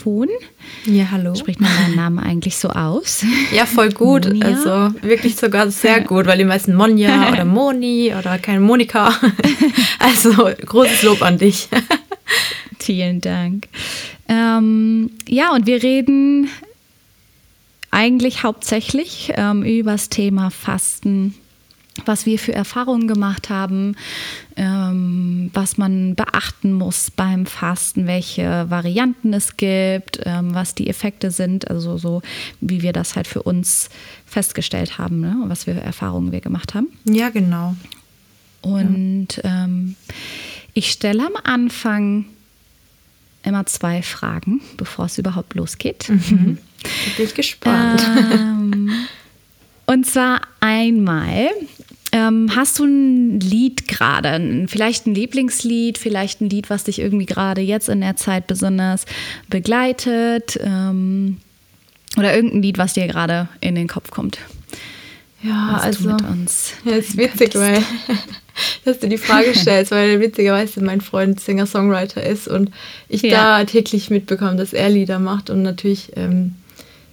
Telefon. Ja, hallo. Spricht man deinen Namen eigentlich so aus? Ja, voll gut. Monja? Also wirklich sogar sehr gut, weil die meisten Monja oder Moni oder keine Monika. Also großes Lob an dich. Vielen Dank. Ähm, ja, und wir reden eigentlich hauptsächlich ähm, über das Thema Fasten, was wir für Erfahrungen gemacht haben, ähm, was man beachten muss beim Fasten, welche Varianten es gibt, ähm, was die Effekte sind, also so wie wir das halt für uns festgestellt haben, ne? was für Erfahrungen wir gemacht haben. Ja, genau. Und ähm, ich stelle am Anfang immer zwei Fragen, bevor es überhaupt losgeht. Mhm. Da bin ich gespannt. Ähm, und zwar einmal, ähm, hast du ein Lied gerade, vielleicht ein Lieblingslied, vielleicht ein Lied, was dich irgendwie gerade jetzt in der Zeit besonders begleitet ähm, oder irgendein Lied, was dir gerade in den Kopf kommt, Ja, was also. du Ja, ist witzig, könntest. weil dass du die Frage stellst, weil witzigerweise mein Freund Singer-Songwriter ist und ich Ja. da täglich mitbekomme, dass er Lieder macht und natürlich ähm,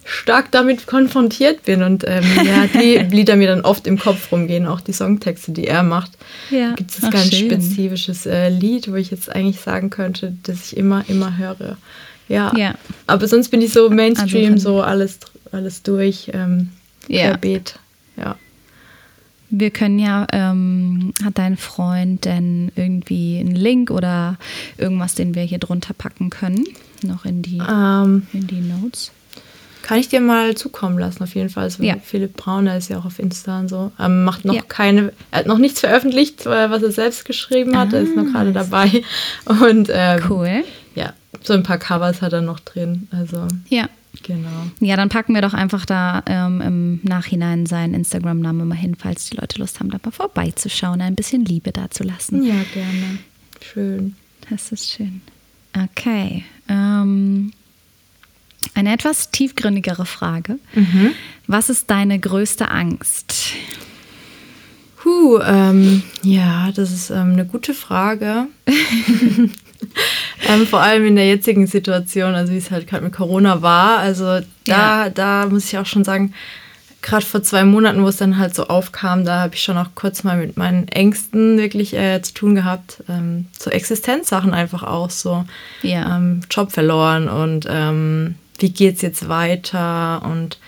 stark damit konfrontiert bin und ähm, ja, die Lieder mir dann oft im Kopf rumgehen, auch die Songtexte, die er macht. Ja. Gibt es Ach, ganz schön. spezifisches äh, Lied, wo ich jetzt eigentlich sagen könnte, dass ich immer, immer höre. Ja, Ja. aber sonst bin ich so Mainstream, Also so alles, alles durch, ähm, Ja. querbeet. Ja. Wir können ja, ähm, hat dein Freund denn irgendwie einen Link oder irgendwas, den wir hier drunter packen können? Noch in die, Ähm, in die Notes. Kann ich dir mal zukommen lassen, auf jeden Fall. Also Ja. Philipp Brauner ist ja auch auf Insta und so. Ähm, macht noch Ja. keine, er hat noch nichts veröffentlicht, äh, was er selbst geschrieben hat. er ist noch gerade Ah, dabei. Und ähm, Cool. ja, so ein paar Covers hat er noch drin. Also, Ja. genau. Ja, dann packen wir doch einfach da ähm, im Nachhinein seinen Instagram-Namen mal hin, falls die Leute Lust haben, da mal vorbeizuschauen, ein bisschen Liebe dazulassen. Ja, gerne. Schön. Das ist schön. Okay. Ähm, eine etwas tiefgründigere Frage. Was ist deine größte Angst? Huh, ähm, ja, das ist ähm, eine gute Frage. ähm, vor allem in der jetzigen Situation, also wie es halt gerade mit Corona war. Also da, Ja. da muss ich auch schon sagen, gerade vor zwei Monaten, wo es dann halt so aufkam, da habe ich schon auch kurz mal mit meinen Ängsten wirklich äh, zu tun gehabt. Ähm, so Existenzsachen einfach auch so. Ja. Ähm, Job verloren und ähm, wie geht's jetzt weiter? Und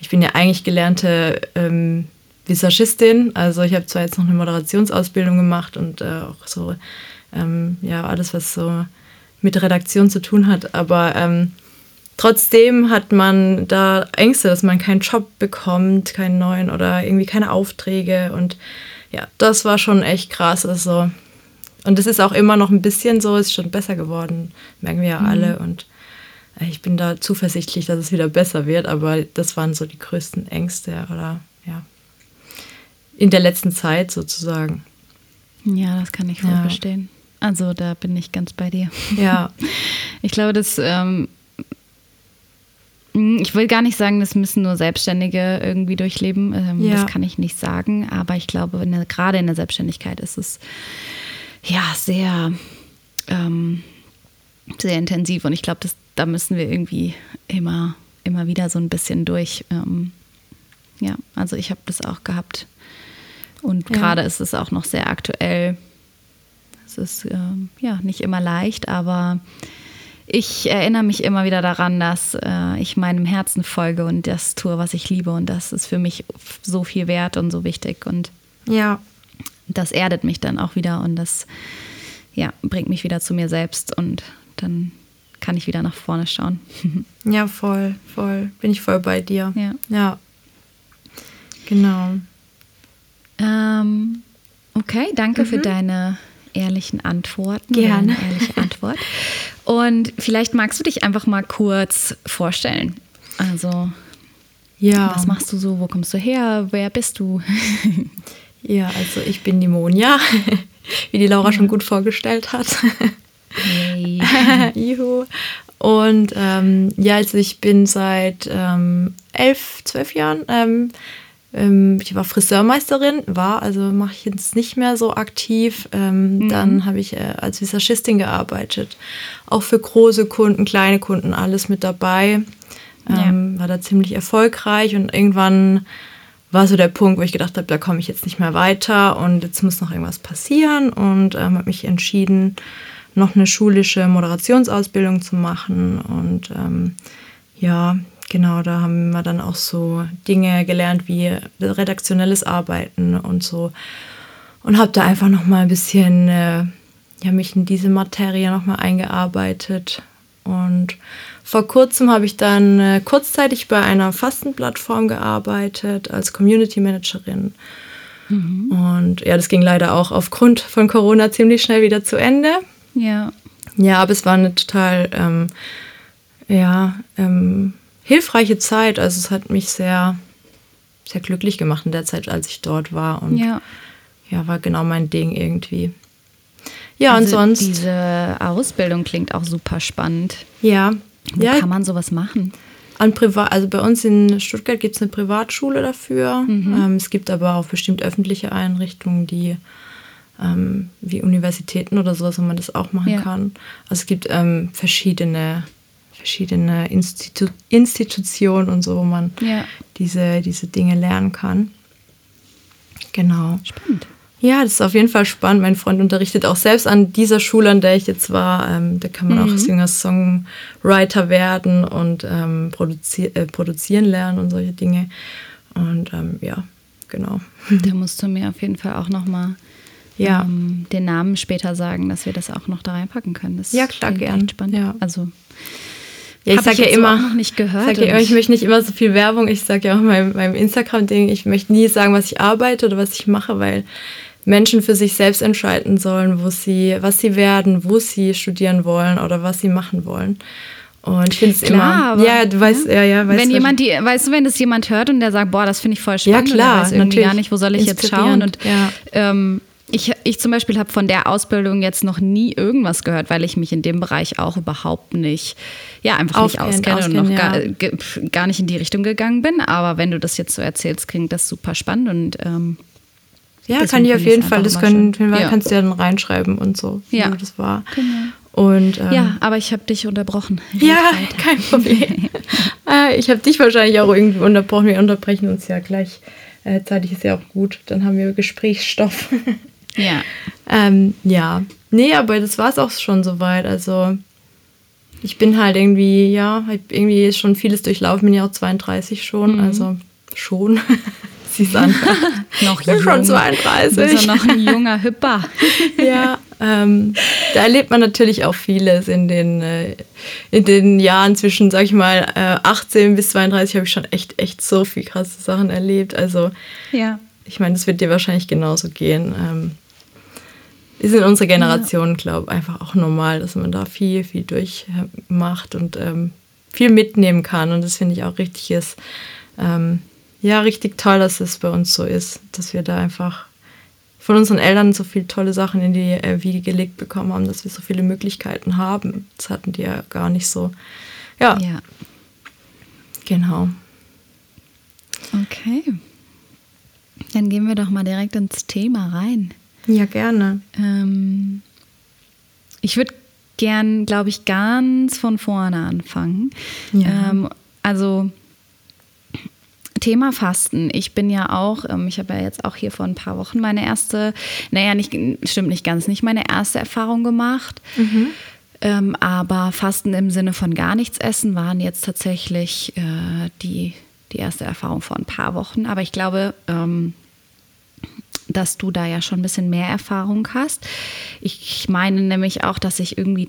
ich bin ja eigentlich gelernte ähm, Visagistin. Also ich habe zwar jetzt noch eine Moderationsausbildung gemacht und äh, auch so, ähm, ja, alles, was so mit Redaktion zu tun hat, aber ähm, trotzdem hat man da Ängste, dass man keinen Job bekommt, keinen neuen oder irgendwie keine Aufträge und ja, das war schon echt krass. Also und es ist auch immer noch ein bisschen so, ist schon besser geworden, merken wir ja alle. Und ich bin da zuversichtlich, dass es wieder besser wird, aber das waren so die größten Ängste oder ja, in der letzten Zeit sozusagen. Ja, das kann ich voll Ja. verstehen. Also da bin ich ganz bei dir. Ja, Ich glaube, das, ähm, mh, ich will gar nicht sagen, das müssen nur Selbstständige irgendwie durchleben. Ähm, Ja. Das kann ich nicht sagen. Aber ich glaube, in der, gerade in der Selbstständigkeit ist es ja sehr, ähm, sehr intensiv. Und ich glaube, das- da müssen wir irgendwie immer, immer wieder so ein bisschen durch. Ähm, ja, also ich habe das auch gehabt. Und Ja. gerade ist es auch noch sehr aktuell. Es ist ähm, ja nicht immer leicht, aber ich erinnere mich immer wieder daran, dass äh, ich meinem Herzen folge und das tue, was ich liebe. Und das ist für mich so viel wert und so wichtig. Und ja, das erdet mich dann auch wieder und das ja, bringt mich wieder zu mir selbst. Und dann kann ich wieder nach vorne schauen. ja, voll, voll. Bin ich voll bei dir. Ja. Ja, genau. Ähm, okay, danke für deine ehrlichen Antworten. Gerne. Ehrliche Antwort. Und vielleicht magst du dich einfach mal kurz vorstellen. Also, Ja. was machst du so? Wo kommst du her? Wer bist du? Ja, also ich bin die Monja, wie die Laura schon gut vorgestellt hat. Yay. Juhu. Und ähm, ja, also ich bin seit ähm, elf, zwölf Jahren ähm, ähm, ich war Friseurmeisterin, war, also mache ich jetzt nicht mehr so aktiv. Ähm, mhm. Dann habe ich äh, als Visagistin gearbeitet. Auch für große Kunden, kleine Kunden, alles mit dabei. Ähm, ja. War da ziemlich erfolgreich und irgendwann war so der Punkt, wo ich gedacht habe, da komme ich jetzt nicht mehr weiter und jetzt muss noch irgendwas passieren und ähm, habe mich entschieden, noch eine schulische Moderationsausbildung zu machen und ähm, ja, genau, da haben wir dann auch so Dinge gelernt wie redaktionelles Arbeiten und so und habe da einfach noch mal ein bisschen äh, ja, mich in diese Materie noch mal eingearbeitet und vor kurzem habe ich dann äh, kurzzeitig bei einer Fastenplattform gearbeitet als Community Managerin. Mhm. Und ja, das ging leider auch aufgrund von Corona ziemlich schnell wieder zu Ende. Ja. Ja, aber es war eine total ähm, ja, ähm, hilfreiche Zeit. Also es hat mich sehr, sehr glücklich gemacht in der Zeit, als ich dort war. Und ja, ja war genau mein Ding irgendwie. Ja, also und sonst. Diese Ausbildung klingt auch super spannend. Ja. Wo ja, kann man sowas machen? An Privat, also bei uns in Stuttgart gibt es eine Privatschule dafür. Mhm. Ähm, es gibt aber auch bestimmt öffentliche Einrichtungen, die ähm, wie Universitäten oder sowas, wo man das auch machen ja. kann. Also es gibt ähm, verschiedene, verschiedene Institu Institutionen und so, wo man ja. diese, diese Dinge lernen kann. Genau. Spannend. Ja, das ist auf jeden Fall spannend. Mein Freund unterrichtet auch selbst an dieser Schule, an der ich jetzt war. Ähm, da kann man mhm. auch Singer-Songwriter werden und ähm, produzi äh, produzieren lernen und solche Dinge. Und ähm, ja, genau. Da musst du mir auf jeden Fall auch nochmal ja. Ähm, den Namen später sagen, dass wir das auch noch da reinpacken können. Das ja, klar, gern. Spannend. Ja. Also ja, ich sage ja immer, noch nicht gehört. Ja, ich möchte nicht immer so viel Werbung. Ich sage ja auch in meinem, meinem Instagram-Ding, ich möchte nie sagen, was ich arbeite oder was ich mache, weil Menschen für sich selbst entscheiden sollen, wo sie, was sie werden, wo sie studieren wollen oder was sie machen wollen. Und ich finde es immer. ja, du weißt, ja, ja, weißt Wenn jemand die, weißt du, wenn das jemand hört und der sagt, boah, das finde ich voll spannend, ja, klar, und weiß irgendwie gar nicht, wo soll ich jetzt schauen und ja. ähm, ich, ich zum Beispiel habe von der Ausbildung jetzt noch nie irgendwas gehört, weil ich mich in dem Bereich auch überhaupt nicht, ja, einfach Aufkennt, nicht auskenne und noch ja. gar, gar, nicht in die Richtung gegangen bin. Aber wenn du das jetzt so erzählst, klingt das super spannend und ähm, ja, kann ich auf jeden Fall. Das können, ja. kannst du ja dann reinschreiben und so, ja. wie das war. Genau. Und, ähm, ja, aber ich habe dich unterbrochen. Ja, kein Problem. äh, ich habe dich wahrscheinlich auch irgendwie unterbrochen. Wir unterbrechen uns ja gleich. Äh, zeitig ist ja auch gut. Dann haben wir Gesprächsstoff. ja. Ähm, ja. Nee, aber das war es auch schon soweit. Also ich bin halt irgendwie, ja, irgendwie schon vieles durchlaufen. Bin ja auch 32 schon. Mhm. Also schon. sie an. noch ich bin jung. schon 32. Du bist noch ein junger Hüpper. ja, ähm, da erlebt man natürlich auch vieles in den, äh, in den Jahren zwischen, sag ich mal, äh, 18 bis 32 habe ich schon echt, echt so viel krasse Sachen erlebt. Also, ja. ich meine, das wird dir wahrscheinlich genauso gehen. Ähm, ist in unserer Generation, ja. glaube ich, einfach auch normal, dass man da viel, viel durchmacht und ähm, viel mitnehmen kann. Und das finde ich auch richtig ist. Ähm, ja, richtig toll, dass es bei uns so ist, dass wir da einfach von unseren Eltern so viele tolle Sachen in die äh, Wiege gelegt bekommen haben, dass wir so viele Möglichkeiten haben. Das hatten die ja gar nicht so. Ja. Ja. Genau. Okay. Dann gehen wir doch mal direkt ins Thema rein. Ja, gerne. Ähm, ich würde gern, glaube ich, ganz von vorne anfangen. Ja. Ähm, also Thema Fasten. Ich bin ja auch, ähm, ich habe ja jetzt auch hier vor ein paar Wochen meine erste, naja, nicht, stimmt nicht ganz, nicht meine erste Erfahrung gemacht. Mhm. Ähm, aber Fasten im Sinne von gar nichts essen waren jetzt tatsächlich äh, die, die erste Erfahrung vor ein paar Wochen. Aber ich glaube, ähm, dass du da ja schon ein bisschen mehr Erfahrung hast. Ich meine nämlich auch, dass ich irgendwie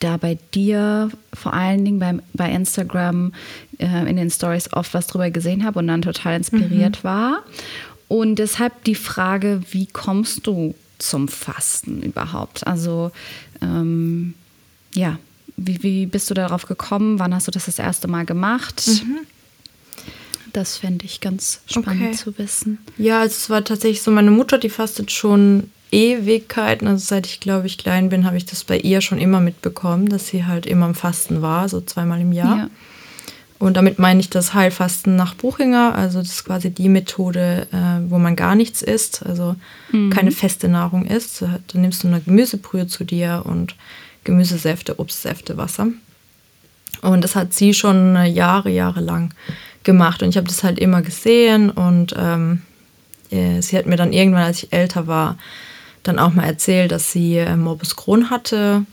da bei dir vor allen Dingen beim, bei Instagram äh, in den Stories oft was drüber gesehen habe und dann total inspiriert mhm. war. Und deshalb die Frage, wie kommst du zum Fasten überhaupt? Also ähm, ja, wie, wie bist du darauf gekommen? Wann hast du das das erste Mal gemacht? Mhm. Das fände ich ganz spannend okay. zu wissen. Ja, also es war tatsächlich so, meine Mutter, die fastet schon Ewigkeiten, also seit ich glaube ich klein bin, habe ich das bei ihr schon immer mitbekommen, dass sie halt immer am Fasten war, so zweimal im Jahr. Und damit meine ich das Heilfasten nach Buchinger. Also das ist quasi die Methode, äh, wo man gar nichts isst, also mhm. keine feste Nahrung isst. Dann nimmst du eine Gemüsebrühe zu dir und Gemüsesäfte, Obstsäfte, Wasser. Und das hat sie schon Jahre, Jahre lang gemacht. Und ich habe das halt immer gesehen. Und ähm, äh, sie hat mir dann irgendwann, als ich älter war, dann auch mal erzählt, dass sie äh, Morbus Crohn hatte.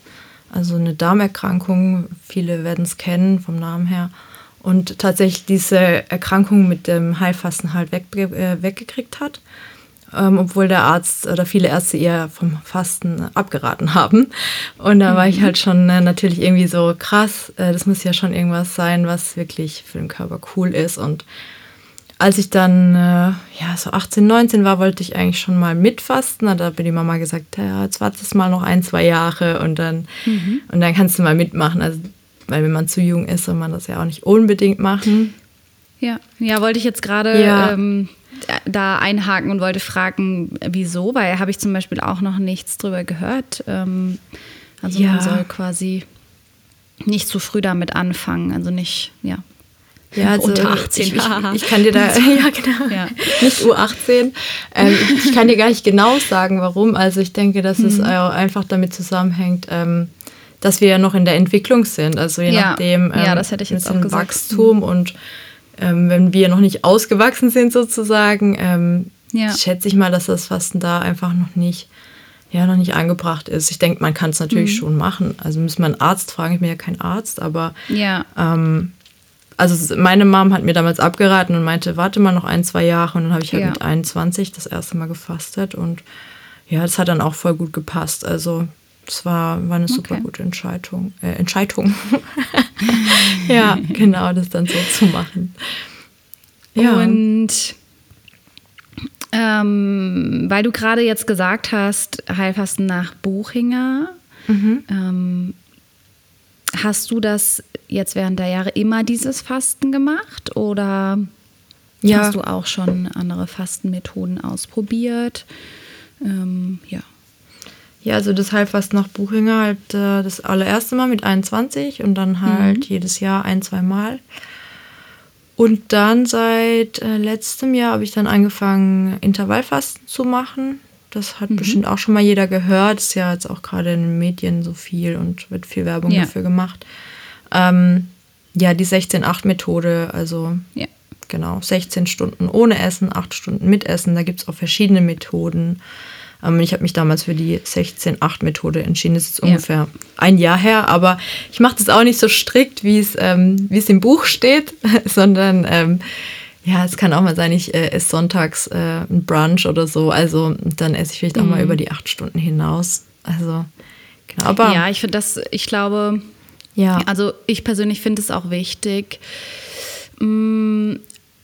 Also eine Darmerkrankung. Viele werden es kennen vom Namen her. Und tatsächlich diese Erkrankung mit dem Heilfasten halt weg, äh, weggekriegt hat ähm, obwohl der Arzt oder viele Ärzte eher vom Fasten abgeraten haben. Und da war ich mhm. halt schon äh, natürlich irgendwie so krass, äh, das muss ja schon irgendwas sein, was wirklich für den Körper cool ist. Und als ich dann äh, ja so 18, 19 war, wollte ich eigentlich schon mal mitfasten. Da hat die Mama gesagt, ja, jetzt wartest mal noch ein, zwei Jahre und dann, mhm. und dann kannst du mal mitmachen. Also, weil wenn man zu jung ist, soll man das ja auch nicht unbedingt machen. Ja, ja, wollte ich jetzt gerade ja. ähm, da einhaken und wollte fragen, wieso, weil habe ich zum Beispiel auch noch nichts drüber gehört. Ähm, also ja. man soll quasi nicht zu früh damit anfangen, also nicht, ja. Ja, also unter 18. Ich, ich, ich, kann dir da, ja genau, ja. nicht U18. Ähm, ich kann dir gar nicht genau sagen, warum. Also ich denke, dass mhm. es einfach damit zusammenhängt, ähm, dass wir ja noch in der Entwicklung sind. Also je ja. nachdem, ähm, ja, das hätte ich jetzt auch gesagt. Wachstum mhm. und ähm, wenn wir noch nicht ausgewachsen sind sozusagen, ähm, ja. schätze ich mal, dass das Fasten da einfach noch nicht, ja, noch nicht angebracht ist. Ich denke, man kann es natürlich mhm. schon machen. Also müssen wir einen Arzt fragen. Ich bin ja kein Arzt, aber ja. ähm, also meine Mom hat mir damals abgeraten und meinte, warte mal noch ein, zwei Jahre und dann habe ich halt ja. mit 21 das erste Mal gefastet und ja, das hat dann auch voll gut gepasst. Also das war, war eine super okay. gute Entscheidung. Äh, Entscheidung. ja, genau, das dann so zu machen. Ja. Und ähm, weil du gerade jetzt gesagt hast, Heilfasten nach Buchinger, mhm. ähm, hast du das jetzt während der Jahre immer dieses Fasten gemacht oder ja. hast du auch schon andere Fastenmethoden ausprobiert? Ähm, ja. Ja, also das Heilfasten nach Buchinger halt äh, das allererste Mal mit 21 und dann halt mhm. jedes Jahr ein, zwei Mal. Und dann seit äh, letztem Jahr habe ich dann angefangen, Intervallfasten zu machen. Das hat mhm. bestimmt auch schon mal jeder gehört. Ist ja jetzt auch gerade in den Medien so viel und wird viel Werbung ja. dafür gemacht. Ähm, ja, die 16-8-Methode, also ja. genau, 16 Stunden ohne Essen, 8 Stunden mit Essen. Da gibt es auch verschiedene Methoden. Ähm, ich habe mich damals für die 16-8-Methode entschieden. Das ist ja. ungefähr ein Jahr her, aber ich mache das auch nicht so strikt, wie es, ähm, es im Buch steht, sondern ähm, ja, es kann auch mal sein, ich äh, esse sonntags äh, ein Brunch oder so. Also dann esse ich vielleicht auch mal mhm. über die acht Stunden hinaus. Also genau. Aber ja, ich finde das, ich glaube, ja. Also ich persönlich finde es auch wichtig, mh, mm,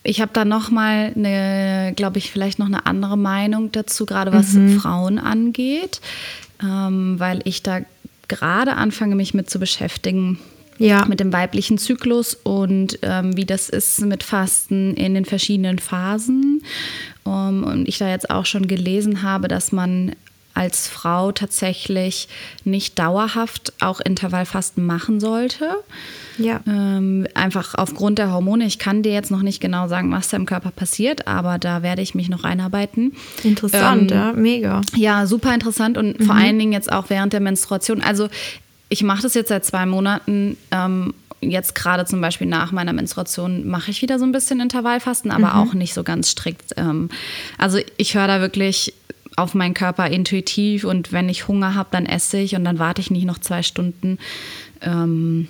ich habe da noch mal eine, glaube ich, vielleicht noch eine andere Meinung dazu, gerade was mhm. Frauen angeht, ähm, weil ich da gerade anfange, mich mit zu beschäftigen. Ja. Mit dem weiblichen Zyklus und ähm, wie das ist mit Fasten in den verschiedenen Phasen. Um, und ich da jetzt auch schon gelesen habe, dass man als Frau tatsächlich nicht dauerhaft auch Intervallfasten machen sollte. Ja. Ähm, einfach aufgrund der Hormone. Ich kann dir jetzt noch nicht genau sagen, was da im Körper passiert, aber da werde ich mich noch einarbeiten. Interessant, ähm, ja, mega. Ja, super interessant und mhm. vor allen Dingen jetzt auch während der Menstruation. Also ich mache das jetzt seit zwei Monaten. Ähm, jetzt gerade zum Beispiel nach meiner Menstruation mache ich wieder so ein bisschen Intervallfasten, aber mhm. auch nicht so ganz strikt. Ähm, also ich höre da wirklich auf meinen Körper intuitiv und wenn ich Hunger habe, dann esse ich und dann warte ich nicht noch zwei Stunden. Ähm,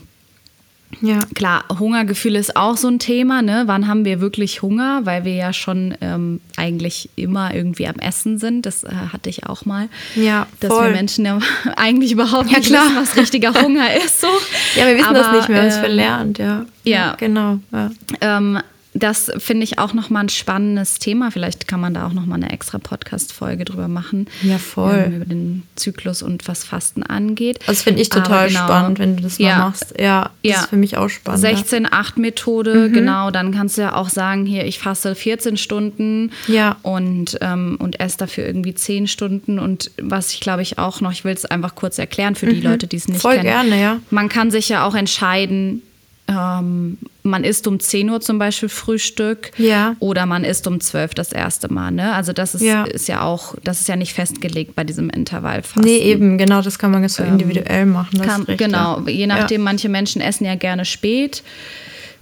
ja. Klar, Hungergefühl ist auch so ein Thema. Ne? Wann haben wir wirklich Hunger? Weil wir ja schon ähm, eigentlich immer irgendwie am Essen sind. Das äh, hatte ich auch mal. Ja, Dass voll. wir Menschen ja eigentlich überhaupt ja, nicht wissen, was richtiger Hunger ist. So. Ja, wir wissen Aber, das nicht mehr, wir haben es äh, verlernt. Ja, ja. ja genau. Ja. Ähm, das finde ich auch nochmal ein spannendes Thema. Vielleicht kann man da auch nochmal eine extra Podcast-Folge drüber machen. Ja, voll. Ähm, über den Zyklus und was Fasten angeht. Das finde ich total genau, spannend, wenn du das ja, mal machst. Ja, das ja. ist für mich auch spannend. 16-8-Methode, mhm. genau. Dann kannst du ja auch sagen, hier, ich faste 14 Stunden ja. und, ähm, und esse dafür irgendwie 10 Stunden. Und was ich glaube ich auch noch, ich will es einfach kurz erklären für die mhm. Leute, die es nicht voll kennen. Voll gerne, ja. Man kann sich ja auch entscheiden, ähm, man isst um 10 Uhr zum Beispiel Frühstück Ja. oder man isst um 12 das erste Mal. Ne? Also das ist Ja. ja. ist ja auch, das ist ja nicht festgelegt bei diesem Intervallfasten. Nee, eben, genau, das kann man ganz so individuell machen. Kann, genau, ja. je nachdem, manche Menschen essen ja gerne spät.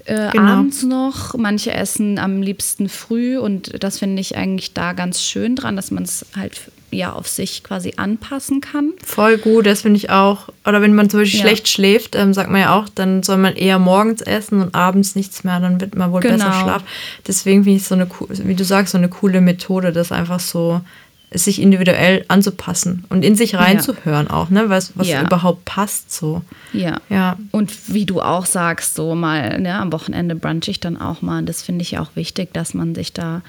Äh, Genau. Abends noch, manche essen am liebsten früh und das finde ich eigentlich da ganz schön dran, dass man es halt ja auf sich quasi anpassen kann. Voll gut, das finde ich auch. Oder wenn man zum Beispiel Ja. schlecht schläft, ähm, sagt man ja auch, dann soll man eher morgens essen und abends nichts mehr, dann wird man wohl Genau. besser schlafen. Deswegen finde ich so eine, wie du sagst, so eine coole Methode, das einfach so sich individuell anzupassen und in sich reinzuhören auch, ne, was, was Ja. überhaupt passt so. Ja. Ja. Und wie du auch sagst, so mal, ne, am Wochenende brunch ich dann auch mal. Und das finde ich auch wichtig, dass man sich da,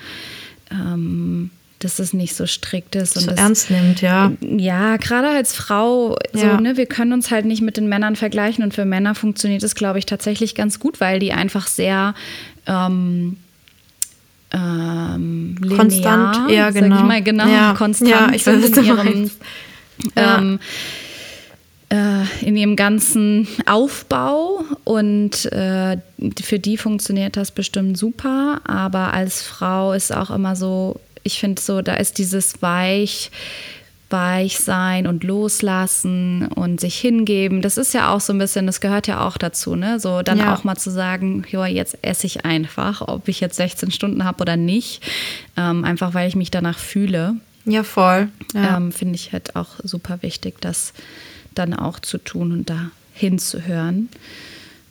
ähm, dass es nicht so strikt ist. Und So das, ernst nimmt, ja. Ja, gerade als Frau, so, Ja. ne, wir können uns halt nicht mit den Männern vergleichen. Und für Männer funktioniert es, glaube ich, tatsächlich ganz gut, weil die einfach sehr ähm, ähm, linear, Konstant, ja, sag genau. Ich mal, genau, Ja. konstant Ja, ich weiß, in ihrem. Ja. ähm, äh, in ihrem ganzen Aufbau und äh, für die funktioniert das bestimmt super, aber als Frau ist auch immer so, ich finde so, da ist dieses weich, weich sein und loslassen und sich hingeben. Das ist ja auch so ein bisschen, das gehört ja auch dazu, ne? So dann Ja. auch mal zu sagen, ja, jetzt esse ich einfach, ob ich jetzt 16 Stunden habe oder nicht, ähm, einfach weil ich mich danach fühle Ja, voll. Ja. ähm, finde ich halt auch super wichtig, das dann auch zu tun und da hinzuhören.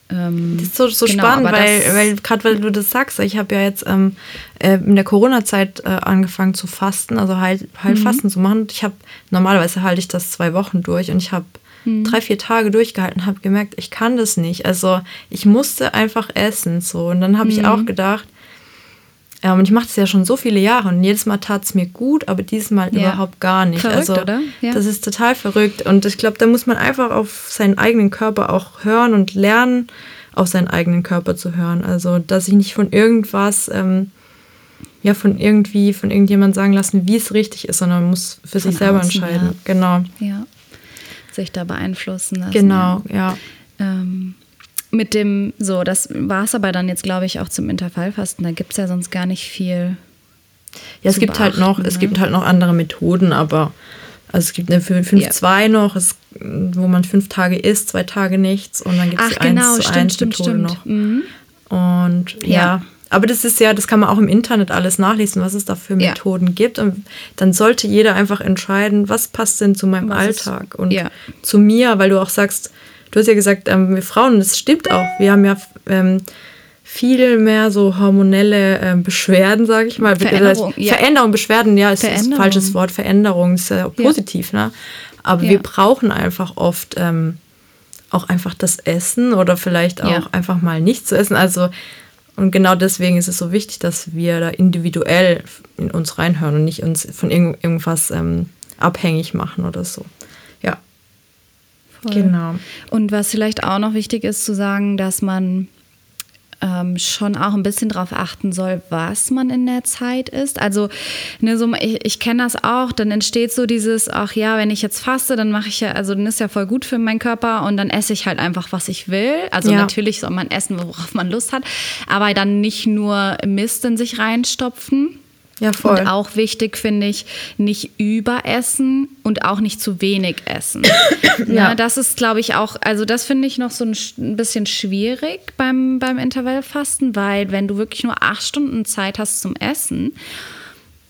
Ähm, Das ist so, so genau, spannend, weil, weil gerade weil du das sagst, ich habe ja jetzt ähm, äh, in der Corona-Zeit äh, angefangen zu fasten, also Heil, Heilfasten zu machen. Ich habe normalerweise halte ich das zwei Wochen durch und ich habe drei, vier Tage durchgehalten, habe gemerkt, ich kann das nicht. Also ich musste einfach essen so und dann habe ich auch gedacht, ja, und ich mache das ja schon so viele Jahre und jedes Mal tat es mir gut, aber dieses Mal Ja. überhaupt gar nicht. Verrückt, also oder? Ja. das ist total verrückt und ich glaube, da muss man einfach auf seinen eigenen Körper auch hören und lernen, auf seinen eigenen Körper zu hören. Also dass ich nicht von irgendwas, ähm, ja, von irgendwie, von irgendjemand sagen lassen, wie es richtig ist, sondern man muss für sich selber außen, entscheiden. ja. Genau, ja, sich da beeinflussen lassen. genau, ja. Ähm, mit dem, so, das war es aber dann jetzt, glaube ich, auch zum Intervallfasten. Da gibt es ja sonst gar nicht viel. Ja, es gibt halt noch, beachten, es ne? gibt halt noch andere Methoden, aber also es gibt eine 5-2 noch, es, wo man fünf Tage isst, zwei Tage nichts und dann gibt es die genau, 1 zu stimmt, 1 stimmt, Methode stimmt. noch. Mhm. Und ja. Ja. aber das ist ja, das kann man auch im Internet alles nachlesen, was es da für Ja. Methoden gibt. Und dann sollte jeder einfach entscheiden, was passt denn zu meinem Was ist- Alltag und ja. zu mir, weil du auch sagst, du hast ja gesagt, ähm, wir Frauen, das stimmt auch, wir haben ja ähm, viel mehr so hormonelle ähm, Beschwerden, sage ich mal. Veränderung, ja. Veränderung, Beschwerden, ja, ist ist ein Veränderung. falsches Wort. Veränderung ist auch Ja. positiv, ne? Aber Ja. wir brauchen einfach oft ähm, auch einfach das Essen oder vielleicht auch einfach mal nicht zu essen. Also und genau deswegen ist es so wichtig, dass wir da individuell in uns reinhören und nicht uns von irgend, irgendwas ähm, abhängig machen oder so. Voll. genau. Und was vielleicht auch noch wichtig ist zu sagen, dass man ähm, schon auch ein bisschen darauf achten soll, was man in der Zeit isst. Also, ne, so, ich, ich kenne das auch, dann entsteht so dieses, ach ja, wenn ich jetzt faste, dann mache ich ja, also dann ist ja voll gut für meinen Körper und dann esse ich halt einfach, was ich will. Also Ja. natürlich soll man essen, worauf man Lust hat, aber dann nicht nur Mist in sich reinstopfen. Ja, voll. Und auch wichtig finde ich, nicht überessen und auch nicht zu wenig essen. Ja. ne, das ist, glaube ich, auch, also das finde ich noch so ein, ein bisschen schwierig beim, beim Intervallfasten, weil wenn du wirklich nur acht Stunden Zeit hast zum Essen,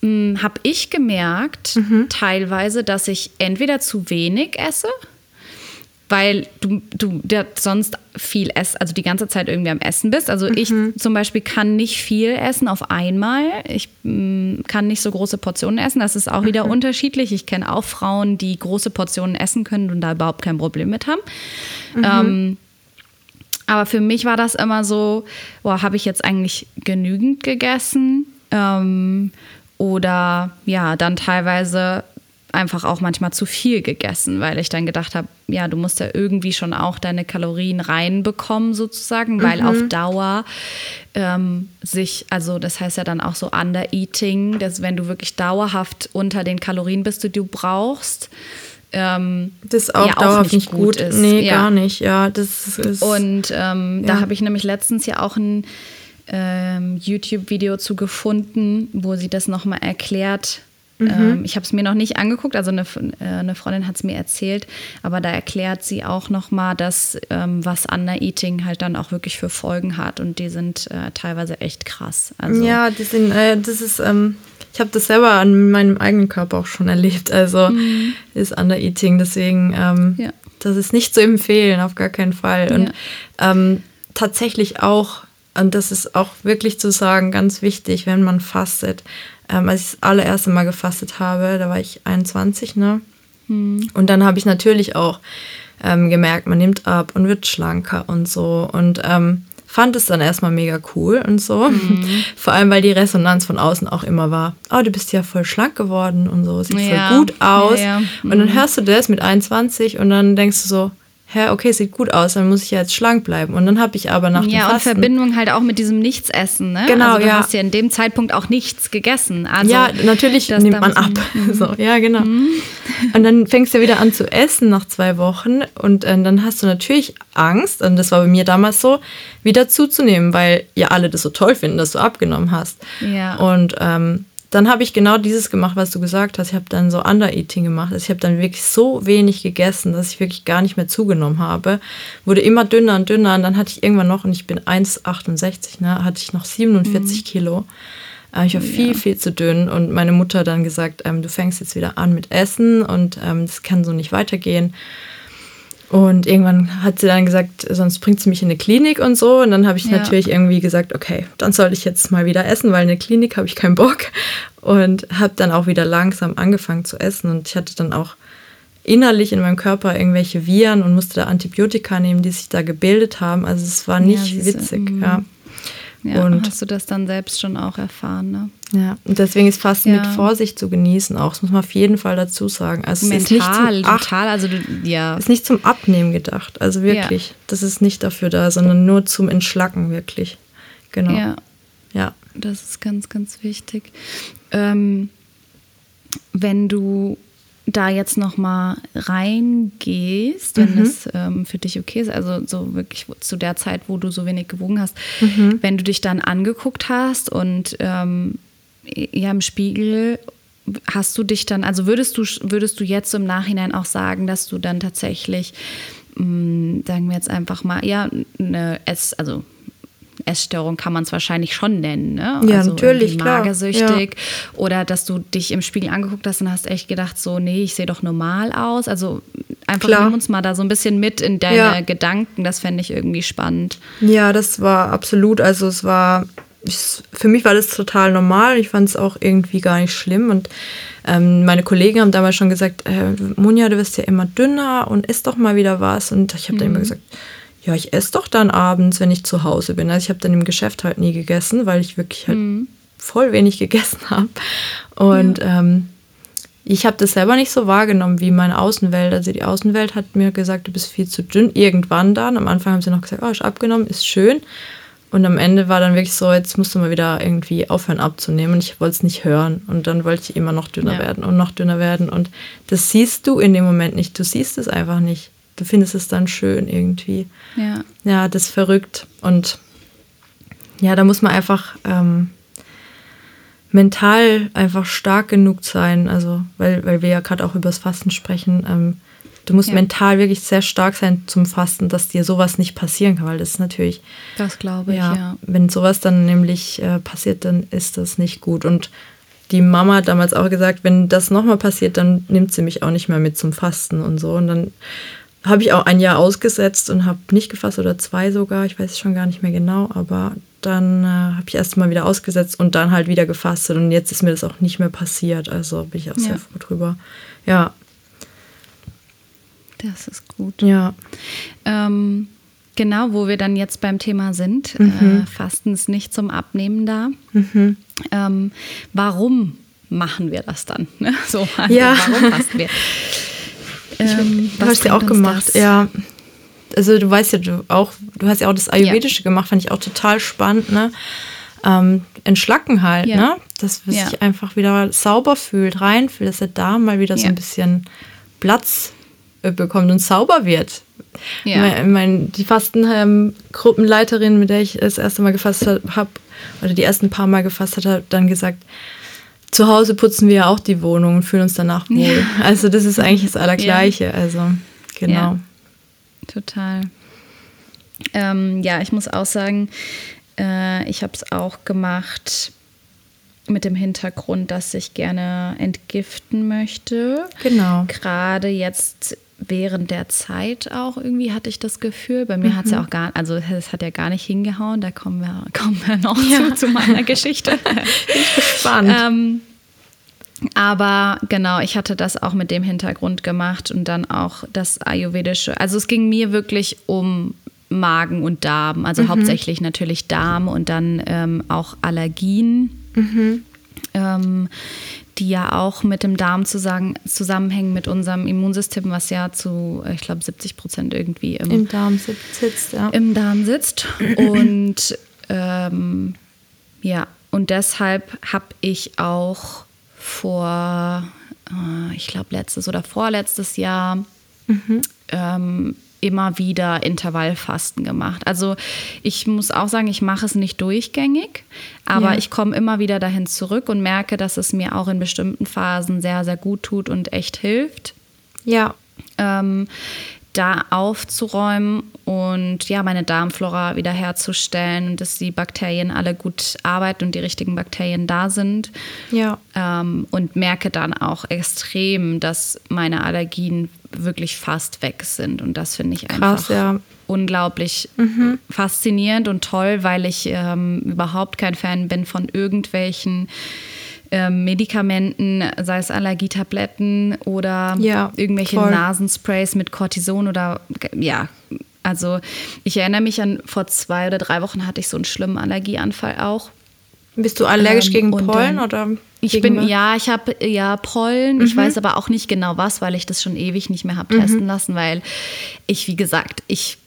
habe ich gemerkt, Mhm. teilweise, dass ich entweder zu wenig esse, weil du, du der sonst viel ess, also die ganze Zeit irgendwie am Essen bist. Also ich Mhm. zum Beispiel kann nicht viel essen auf einmal. Ich mm, kann nicht so große Portionen essen. Das ist auch wieder Mhm. unterschiedlich. Ich kenne auch Frauen, die große Portionen essen können und da überhaupt kein Problem mit haben. Mhm. Ähm, aber für mich war das immer so, boah, habe ich jetzt eigentlich genügend gegessen? Ähm, oder ja, dann teilweise einfach auch manchmal zu viel gegessen, weil ich dann gedacht habe, ja, du musst ja irgendwie schon auch deine Kalorien reinbekommen sozusagen, weil auf Dauer ähm, sich, also das heißt ja dann auch so Under-Eating, dass wenn du wirklich dauerhaft unter den Kalorien bist, die du brauchst, ähm, das auch, ja, dauerhaft nicht gut, gut ist. Nee, ja. gar nicht. Ja, das ist. Und ähm, ja. da habe ich nämlich letztens ja auch ein ähm, YouTube-Video zu gefunden, wo sie das nochmal erklärt. Mhm. Ähm, ich habe es mir noch nicht angeguckt, also eine, äh, eine Freundin hat es mir erzählt, aber da erklärt sie auch nochmal, dass ähm, was Under-Eating halt dann auch wirklich für Folgen hat und die sind äh, teilweise echt krass. Also, ja, die sind, äh, das ist, ähm, ich habe das selber an meinem eigenen Körper auch schon erlebt, also mhm. ist Under-Eating, deswegen, ähm, ja. das ist nicht zu empfehlen, auf gar keinen Fall. Und ja. Ähm, tatsächlich auch und das ist auch wirklich zu sagen ganz wichtig, wenn man fastet. Ähm, als ich das allererste Mal gefastet habe, da war ich 21, ne? Hm. Und dann habe ich natürlich auch ähm, gemerkt, man nimmt ab und wird schlanker und so. Und ähm, fand es dann erstmal mega cool und so. Mhm. Vor allem, weil die Resonanz von außen auch immer war, oh, du bist ja voll schlank geworden und so, sieht ja. voll gut aus. Ja, ja. Mhm. Und dann mhm. hörst du das mit 21 und dann denkst du so, hä, okay, sieht gut aus, dann muss ich ja jetzt schlank bleiben. Und dann habe ich aber nach ja, dem Fasten... Ja, und Verbindung halt auch mit diesem Nichtsessen, ne? Genau, also du ja. hast ja in dem Zeitpunkt auch nichts gegessen. Also ja, natürlich nimmt man ab. Mhm. So, ja, genau. Mhm. Und dann fängst du wieder an zu essen nach zwei Wochen und äh, dann hast du natürlich Angst, und das war bei mir damals so, wieder zuzunehmen, weil ja alle das so toll finden, dass du abgenommen hast. Ja. Und ähm, dann habe ich genau dieses gemacht, was du gesagt hast. Ich habe dann so Under-Eating gemacht. Also ich habe dann wirklich so wenig gegessen, dass ich wirklich gar nicht mehr zugenommen habe. Wurde immer dünner und dünner und dann hatte ich irgendwann noch, und ich bin 1,68, ne, hatte ich noch 47 mhm. Kilo. Äh, ich war viel, ja. viel zu dünn und meine Mutter hat dann gesagt, ähm, du fängst jetzt wieder an mit Essen und ähm, das kann so nicht weitergehen. Und irgendwann hat sie dann gesagt, sonst bringt sie mich in eine Klinik und so. Und dann habe ich ja. natürlich irgendwie gesagt, okay, dann sollte ich jetzt mal wieder essen, weil in der Klinik habe ich keinen Bock. Und habe dann auch wieder langsam angefangen zu essen. Und ich hatte dann auch innerlich in meinem Körper irgendwelche Viren und musste da Antibiotika nehmen, die sich da gebildet haben. Also es war nicht ja, witzig. Ja. Ja, und hast du das dann selbst schon auch erfahren, ne? Ja, und deswegen ist Fasten ja. mit Vorsicht zu genießen auch. Das muss man auf jeden Fall dazu sagen. Also Mental, es ist nicht zum, total, also du, ja. ist nicht zum Abnehmen gedacht. Also wirklich, ja. das ist nicht dafür da, sondern nur zum Entschlacken, wirklich. Genau. Ja. Ja. Das ist ganz, ganz wichtig. Ähm, wenn du da jetzt noch mal reingehst, wenn mhm. es ähm, für dich okay ist, also so wirklich zu der Zeit, wo du so wenig gewogen hast, mhm. wenn du dich dann angeguckt hast und ähm, ja im Spiegel hast du dich dann, also würdest du würdest du jetzt im Nachhinein auch sagen, dass du dann tatsächlich mh, mm, sagen wir jetzt einfach mal ja eine Ess, also Essstörung kann man es wahrscheinlich schon nennen. Ne? Ja, also natürlich. Magersüchtig. Ja. Oder dass du dich im Spiegel angeguckt hast und hast echt gedacht, so, nee, ich sehe doch normal aus. Also einfach klar. nimm uns mal da so ein bisschen mit in deine ja. Gedanken. Das fände ich irgendwie spannend. Ja, das war absolut. Also es war, für mich war das total normal. Ich fand es auch irgendwie gar nicht schlimm. Und ähm, meine Kollegen haben damals schon gesagt, äh, Munja, du wirst ja immer dünner und isst doch mal wieder was. Und ich habe mhm. dann immer gesagt, ja, ich esse doch dann abends, wenn ich zu Hause bin. Also ich habe dann im Geschäft halt nie gegessen, weil ich wirklich halt mhm. voll wenig gegessen habe. Und ja. ähm, ich habe das selber nicht so wahrgenommen wie meine Außenwelt. Also die Außenwelt hat mir gesagt, du bist viel zu dünn. Irgendwann dann. Am Anfang haben sie noch gesagt, oh, ist abgenommen, ist schön. Und am Ende war dann wirklich so, jetzt musst du mal wieder irgendwie aufhören abzunehmen. Und ich wollte es nicht hören. Und dann wollte ich immer noch dünner ja. werden und noch dünner werden. Und das siehst du in dem Moment nicht. Du siehst es einfach nicht du findest es dann schön irgendwie. Ja. Ja, das ist verrückt. Und ja, da muss man einfach ähm, mental einfach stark genug sein. Also, weil, weil wir ja gerade auch über das Fasten sprechen. Ähm, du musst ja. mental wirklich sehr stark sein zum Fasten, dass dir sowas nicht passieren kann, weil das ist natürlich. Das glaube ich, ja, ja. Wenn sowas dann nämlich äh, passiert, dann ist das nicht gut. Und die Mama hat damals auch gesagt, wenn das nochmal passiert, dann nimmt sie mich auch nicht mehr mit zum Fasten und so. Und dann habe ich auch ein Jahr ausgesetzt und habe nicht gefasst oder zwei sogar, ich weiß es schon gar nicht mehr genau, aber dann äh, habe ich erst mal wieder ausgesetzt und dann halt wieder gefastet und jetzt ist mir das auch nicht mehr passiert, also bin ich auch ja. sehr froh drüber. Ja. Das ist gut. Ja. Ähm, genau, wo wir dann jetzt beim Thema sind, mhm. äh, Fasten ist nicht zum Abnehmen da. Mhm. Ähm, warum machen wir das dann? so, also ja. warum fasten wir? Ähm, du hast ja auch gemacht, das? ja. Also du weißt ja du auch, du hast ja auch das Ayurvedische ja. gemacht, fand ich auch total spannend, ne? Ähm, entschlacken halt, ja. ne? Dass man ja. sich einfach wieder sauber fühlt, reinfühlt, dass der Darm mal wieder so ein bisschen Platz äh, bekommt und sauber wird. Ja. Mein, mein, die Fastengruppenleiterin, ähm, mit der ich das erste Mal gefasst habe, oder die ersten paar Mal gefasst hat, hat dann gesagt, zu Hause putzen wir ja auch die Wohnung und fühlen uns danach wohl. Ja. Also das ist eigentlich das Allergleiche. Ja. Also genau. Ja, total. Ähm, ja, ich muss auch sagen, äh, ich habe es auch gemacht mit dem Hintergrund, dass ich gerne entgiften möchte. Genau. Gerade jetzt während der Zeit auch irgendwie hatte ich das Gefühl. Bei mir mhm. hat es ja auch gar, also es hat ja gar nicht hingehauen. Da kommen wir, kommen wir noch ja. zu, zu, meiner Geschichte. ich bin gespannt. Ähm, aber genau, ich hatte das auch mit dem Hintergrund gemacht und dann auch das Ayurvedische. Also es ging mir wirklich um Magen und Darm, also mhm. hauptsächlich natürlich Darm und dann ähm, auch Allergien. Mhm. Ähm, die ja auch mit dem Darm zusammen, zusammenhängen, mit unserem Immunsystem, was ja zu, ich glaube, 70 Prozent irgendwie im, Im Darm sitzt. Ja. Im Darm sitzt. Und ähm, ja, und deshalb habe ich auch vor, äh, ich glaube, letztes oder vorletztes Jahr mhm. ähm, immer wieder Intervallfasten gemacht. Also ich muss auch sagen, ich mache es nicht durchgängig, aber ja. ich komme immer wieder dahin zurück und merke, dass es mir auch in bestimmten Phasen sehr, sehr gut tut und echt hilft. Ja. Ähm, da aufzuräumen und ja, meine Darmflora wiederherzustellen dass die Bakterien alle gut arbeiten und die richtigen Bakterien da sind. Ja. Ähm, und merke dann auch extrem, dass meine Allergien wirklich fast weg sind. Und das finde ich einfach ja. unglaublich mhm. faszinierend und toll, weil ich ähm, überhaupt kein Fan bin von irgendwelchen ähm, Medikamenten, sei es Allergietabletten oder ja, irgendwelche voll. Nasensprays mit Cortison oder ja. Also ich erinnere mich an vor zwei oder drei Wochen hatte ich so einen schlimmen Allergieanfall auch. Bist du allergisch ähm, gegen Pollen oder? Ich bin, ja, ich habe ja Pollen. Mhm. Ich weiß aber auch nicht genau was, weil ich das schon ewig nicht mehr habe mhm. testen lassen, weil ich, wie gesagt, ich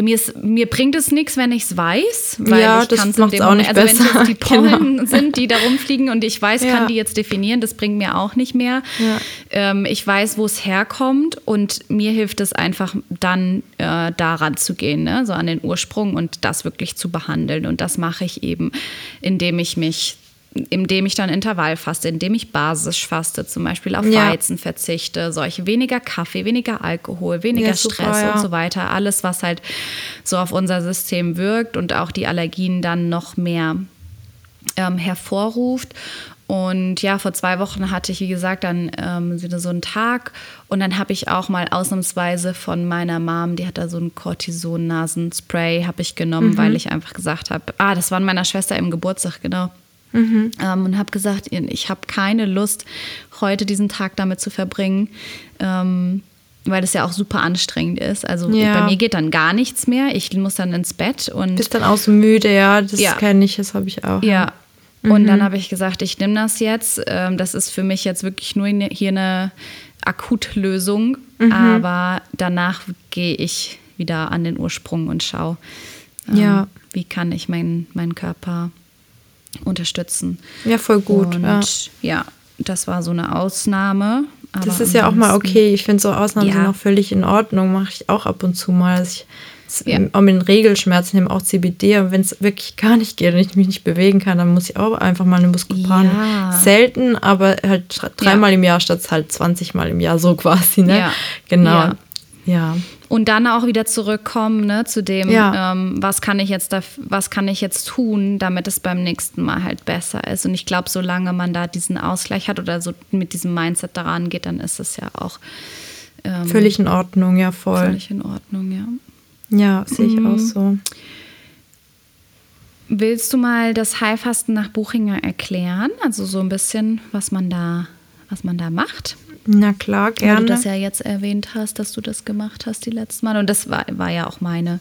mir, ist, mir bringt es nichts, wenn ich es weiß, weil ja, ich kann es auch Moment, nicht also besser. wenn es die Pollen genau. sind, die da rumfliegen und ich weiß, ja. kann die jetzt definieren, das bringt mir auch nicht mehr. Ja. Ähm, ich weiß, wo es herkommt und mir hilft es einfach dann äh, daran zu gehen, ne? so an den Ursprung und das wirklich zu behandeln und das mache ich eben, indem ich mich indem ich dann Intervall faste, indem ich basisch faste, zum Beispiel auf ja. Weizen verzichte, solche weniger Kaffee, weniger Alkohol, weniger ja, Stress ja. und so weiter. Alles, was halt so auf unser System wirkt und auch die Allergien dann noch mehr ähm, hervorruft. Und ja, vor zwei Wochen hatte ich, wie gesagt, dann ähm, so einen Tag und dann habe ich auch mal ausnahmsweise von meiner Mom, die hat da so ein Cortison-Nasenspray, habe ich genommen, mhm. weil ich einfach gesagt habe, ah, das war an meiner Schwester im Geburtstag, genau. Mhm. Ähm, und habe gesagt, ich habe keine Lust, heute diesen Tag damit zu verbringen. Ähm, weil es ja auch super anstrengend ist. Also ja. bei mir geht dann gar nichts mehr. Ich muss dann ins Bett und. Bist dann auch so müde, ja. Das ja. kenne ich, das habe ich auch. Ja. Mhm. Und dann habe ich gesagt, ich nehme das jetzt. Ähm, das ist für mich jetzt wirklich nur hier eine Akutlösung. Mhm. Aber danach gehe ich wieder an den Ursprung und schaue, ähm, ja. wie kann ich meinen mein Körper unterstützen. Ja, voll gut. Und ja. ja, das war so eine Ausnahme. das ist ja auch mal okay. Ich finde so Ausnahmen ja. sind auch völlig in Ordnung. Mache ich auch ab und zu mal. Dass ich ja. mit den Regelschmerzen nehme auch CBD. Und wenn es wirklich gar nicht geht und ich mich nicht bewegen kann, dann muss ich auch einfach mal eine Muskelpan. Ja. Selten, aber halt dreimal im Jahr statt halt 20 Mal im Jahr, so quasi. Ne? Ja. Genau. Ja. Und dann auch wieder zurückkommen ne, zu dem, ja. ähm, was kann ich jetzt da, was kann ich jetzt tun, damit es beim nächsten Mal halt besser ist. Und ich glaube, solange man da diesen Ausgleich hat oder so mit diesem Mindset daran geht, dann ist es ja auch ähm, völlig in Ordnung, ja voll. Völlig in Ordnung, ja. Ja, sehe ich mhm. auch so. Willst du mal das Heilfasten nach Buchinger erklären? Also so ein bisschen, was man da, was man da macht? Na klar, gerne. Weil du das ja jetzt erwähnt hast, dass du das gemacht hast die letzten Mal. Und das war, war ja auch meine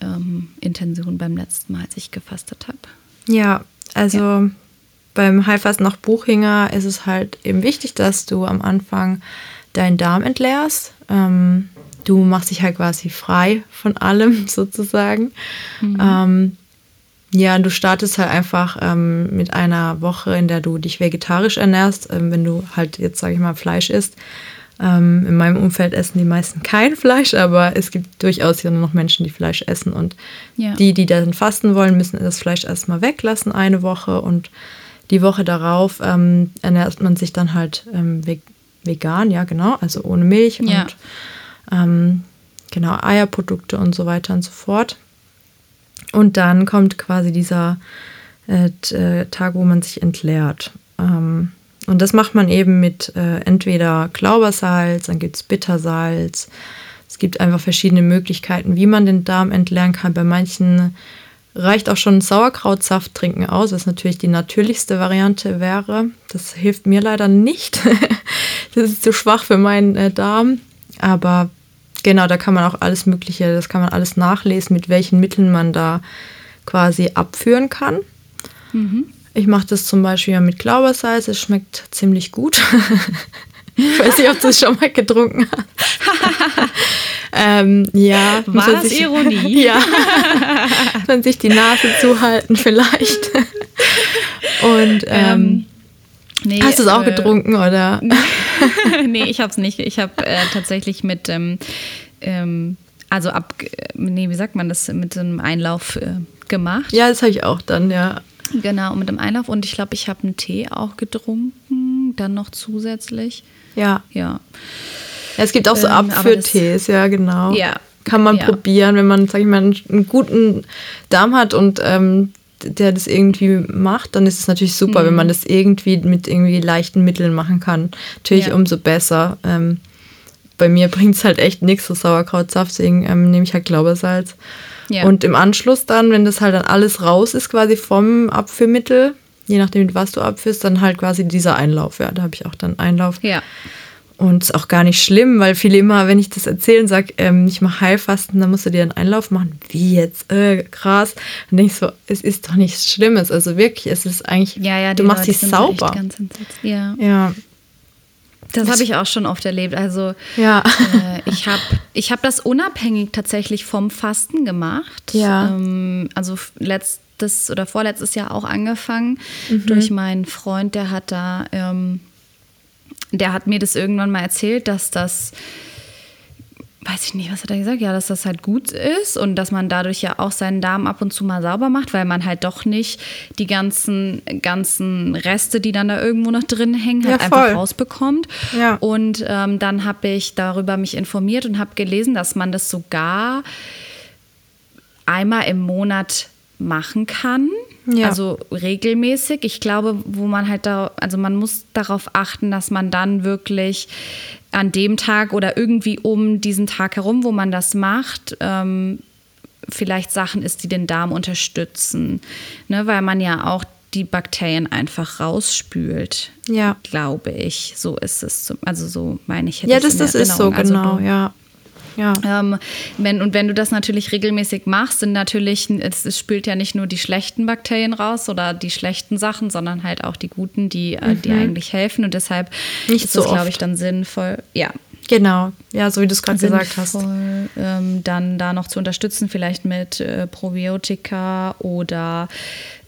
ähm, Intention beim letzten Mal, als ich gefastet habe. Ja, also ja. beim Heilfasten nach Buchinger ist es halt eben wichtig, dass du am Anfang deinen Darm entleerst. Ähm, du machst dich halt quasi frei von allem sozusagen. Mhm. Ähm, ja, du startest halt einfach ähm, mit einer Woche, in der du dich vegetarisch ernährst, ähm, wenn du halt jetzt, sage ich mal, Fleisch isst. Ähm, in meinem Umfeld essen die meisten kein Fleisch, aber es gibt durchaus ja noch Menschen, die Fleisch essen. Und ja. die, die dann fasten wollen, müssen das Fleisch erstmal weglassen, eine Woche. Und die Woche darauf ähm, ernährt man sich dann halt ähm, vegan, ja genau, also ohne Milch ja. und ähm, genau Eierprodukte und so weiter und so fort. Und dann kommt quasi dieser äh, äh Tag, wo man sich entleert. Ähm, und das macht man eben mit äh, entweder Glaubersalz, dann gibt es Bittersalz. Es gibt einfach verschiedene Möglichkeiten, wie man den Darm entleeren kann. Bei manchen reicht auch schon Sauerkrautsaft trinken aus, was natürlich die natürlichste Variante wäre. Das hilft mir leider nicht. das ist zu schwach für meinen äh, Darm. Aber genau, da kann man auch alles Mögliche, das kann man alles nachlesen, mit welchen Mitteln man da quasi abführen kann. Mhm. Ich mache das zum Beispiel ja mit Glaubersalz. Es schmeckt ziemlich gut. ich weiß nicht, ob du es schon mal getrunken hast. ähm, ja. War das sich, Ironie? ja. man sich die Nase zuhalten vielleicht. Und ähm, ähm, nee, hast du es auch äh, getrunken oder? nee, ich habe es nicht. Ich habe äh, tatsächlich mit ähm, ähm, also ab, nee, wie sagt man das, mit einem Einlauf äh, gemacht. Ja, das habe ich auch dann, ja. Genau, mit dem Einlauf. Und ich glaube, ich habe einen Tee auch getrunken, dann noch zusätzlich. Ja. Ja. ja es gibt auch so ähm, Abführtees, ja, genau. Ja. Kann man ja. probieren, wenn man, sag ich mal, einen, guten Darm hat und ähm, der das irgendwie macht, dann ist es natürlich super, mhm. wenn man das irgendwie mit irgendwie leichten Mitteln machen kann. Natürlich ja. umso besser. Ähm, bei mir bringt es halt echt nichts, so Sauerkrautsaft, deswegen ähm, nehme ich halt Glaubersalz. Ja. Und im Anschluss dann, wenn das halt dann alles raus ist, quasi vom Abführmittel, je nachdem, was du abführst, dann halt quasi dieser Einlauf. Ja, da habe ich auch dann Einlauf. Ja. Und ist auch gar nicht schlimm, weil viele immer, wenn ich das erzähle und sage, ähm, ich mache Heilfasten, dann musst du dir einen Einlauf machen. Wie jetzt? Äh, krass. Dann denke ich so, es ist doch nichts Schlimmes. Also wirklich, es ist eigentlich, ja, ja, du machst dich sauber. Ja. ja. Das habe ich auch schon oft erlebt. Also ja. äh, ich habe ich hab das unabhängig tatsächlich vom Fasten gemacht. Ja. Ähm, also letztes oder vorletztes Jahr auch angefangen mhm. durch meinen Freund, der hat da, ähm, der hat mir das irgendwann mal erzählt, dass das weiß ich nicht, was hat er gesagt? Ja, dass das halt gut ist und dass man dadurch ja auch seinen Darm ab und zu mal sauber macht, weil man halt doch nicht die ganzen, ganzen Reste, die dann da irgendwo noch drin hängen, halt ja, einfach rausbekommt. Ja. Und ähm, dann habe ich darüber mich informiert und habe gelesen, dass man das sogar einmal im Monat machen kann. Ja. Also regelmäßig. Ich glaube, wo man halt da, also man muss darauf achten, dass man dann wirklich an dem Tag oder irgendwie um diesen Tag herum, wo man das macht, ähm, vielleicht Sachen ist, die den Darm unterstützen. Ne, weil man ja auch die Bakterien einfach rausspült. Ja. Glaube ich. So ist es. Also so meine ich jetzt. Ja, das, das ist so, also genau, ja. Ja. Ähm, wenn, und wenn du das natürlich regelmäßig machst, sind natürlich, es, es, spült ja nicht nur die schlechten Bakterien raus oder die schlechten Sachen, sondern halt auch die guten, die, äh, mhm. die eigentlich helfen. Und deshalb nicht ist so das, glaube ich, dann sinnvoll. Ja, Genau, ja, so wie du es gerade gesagt hast. Ähm, dann da noch zu unterstützen, vielleicht mit äh, Probiotika oder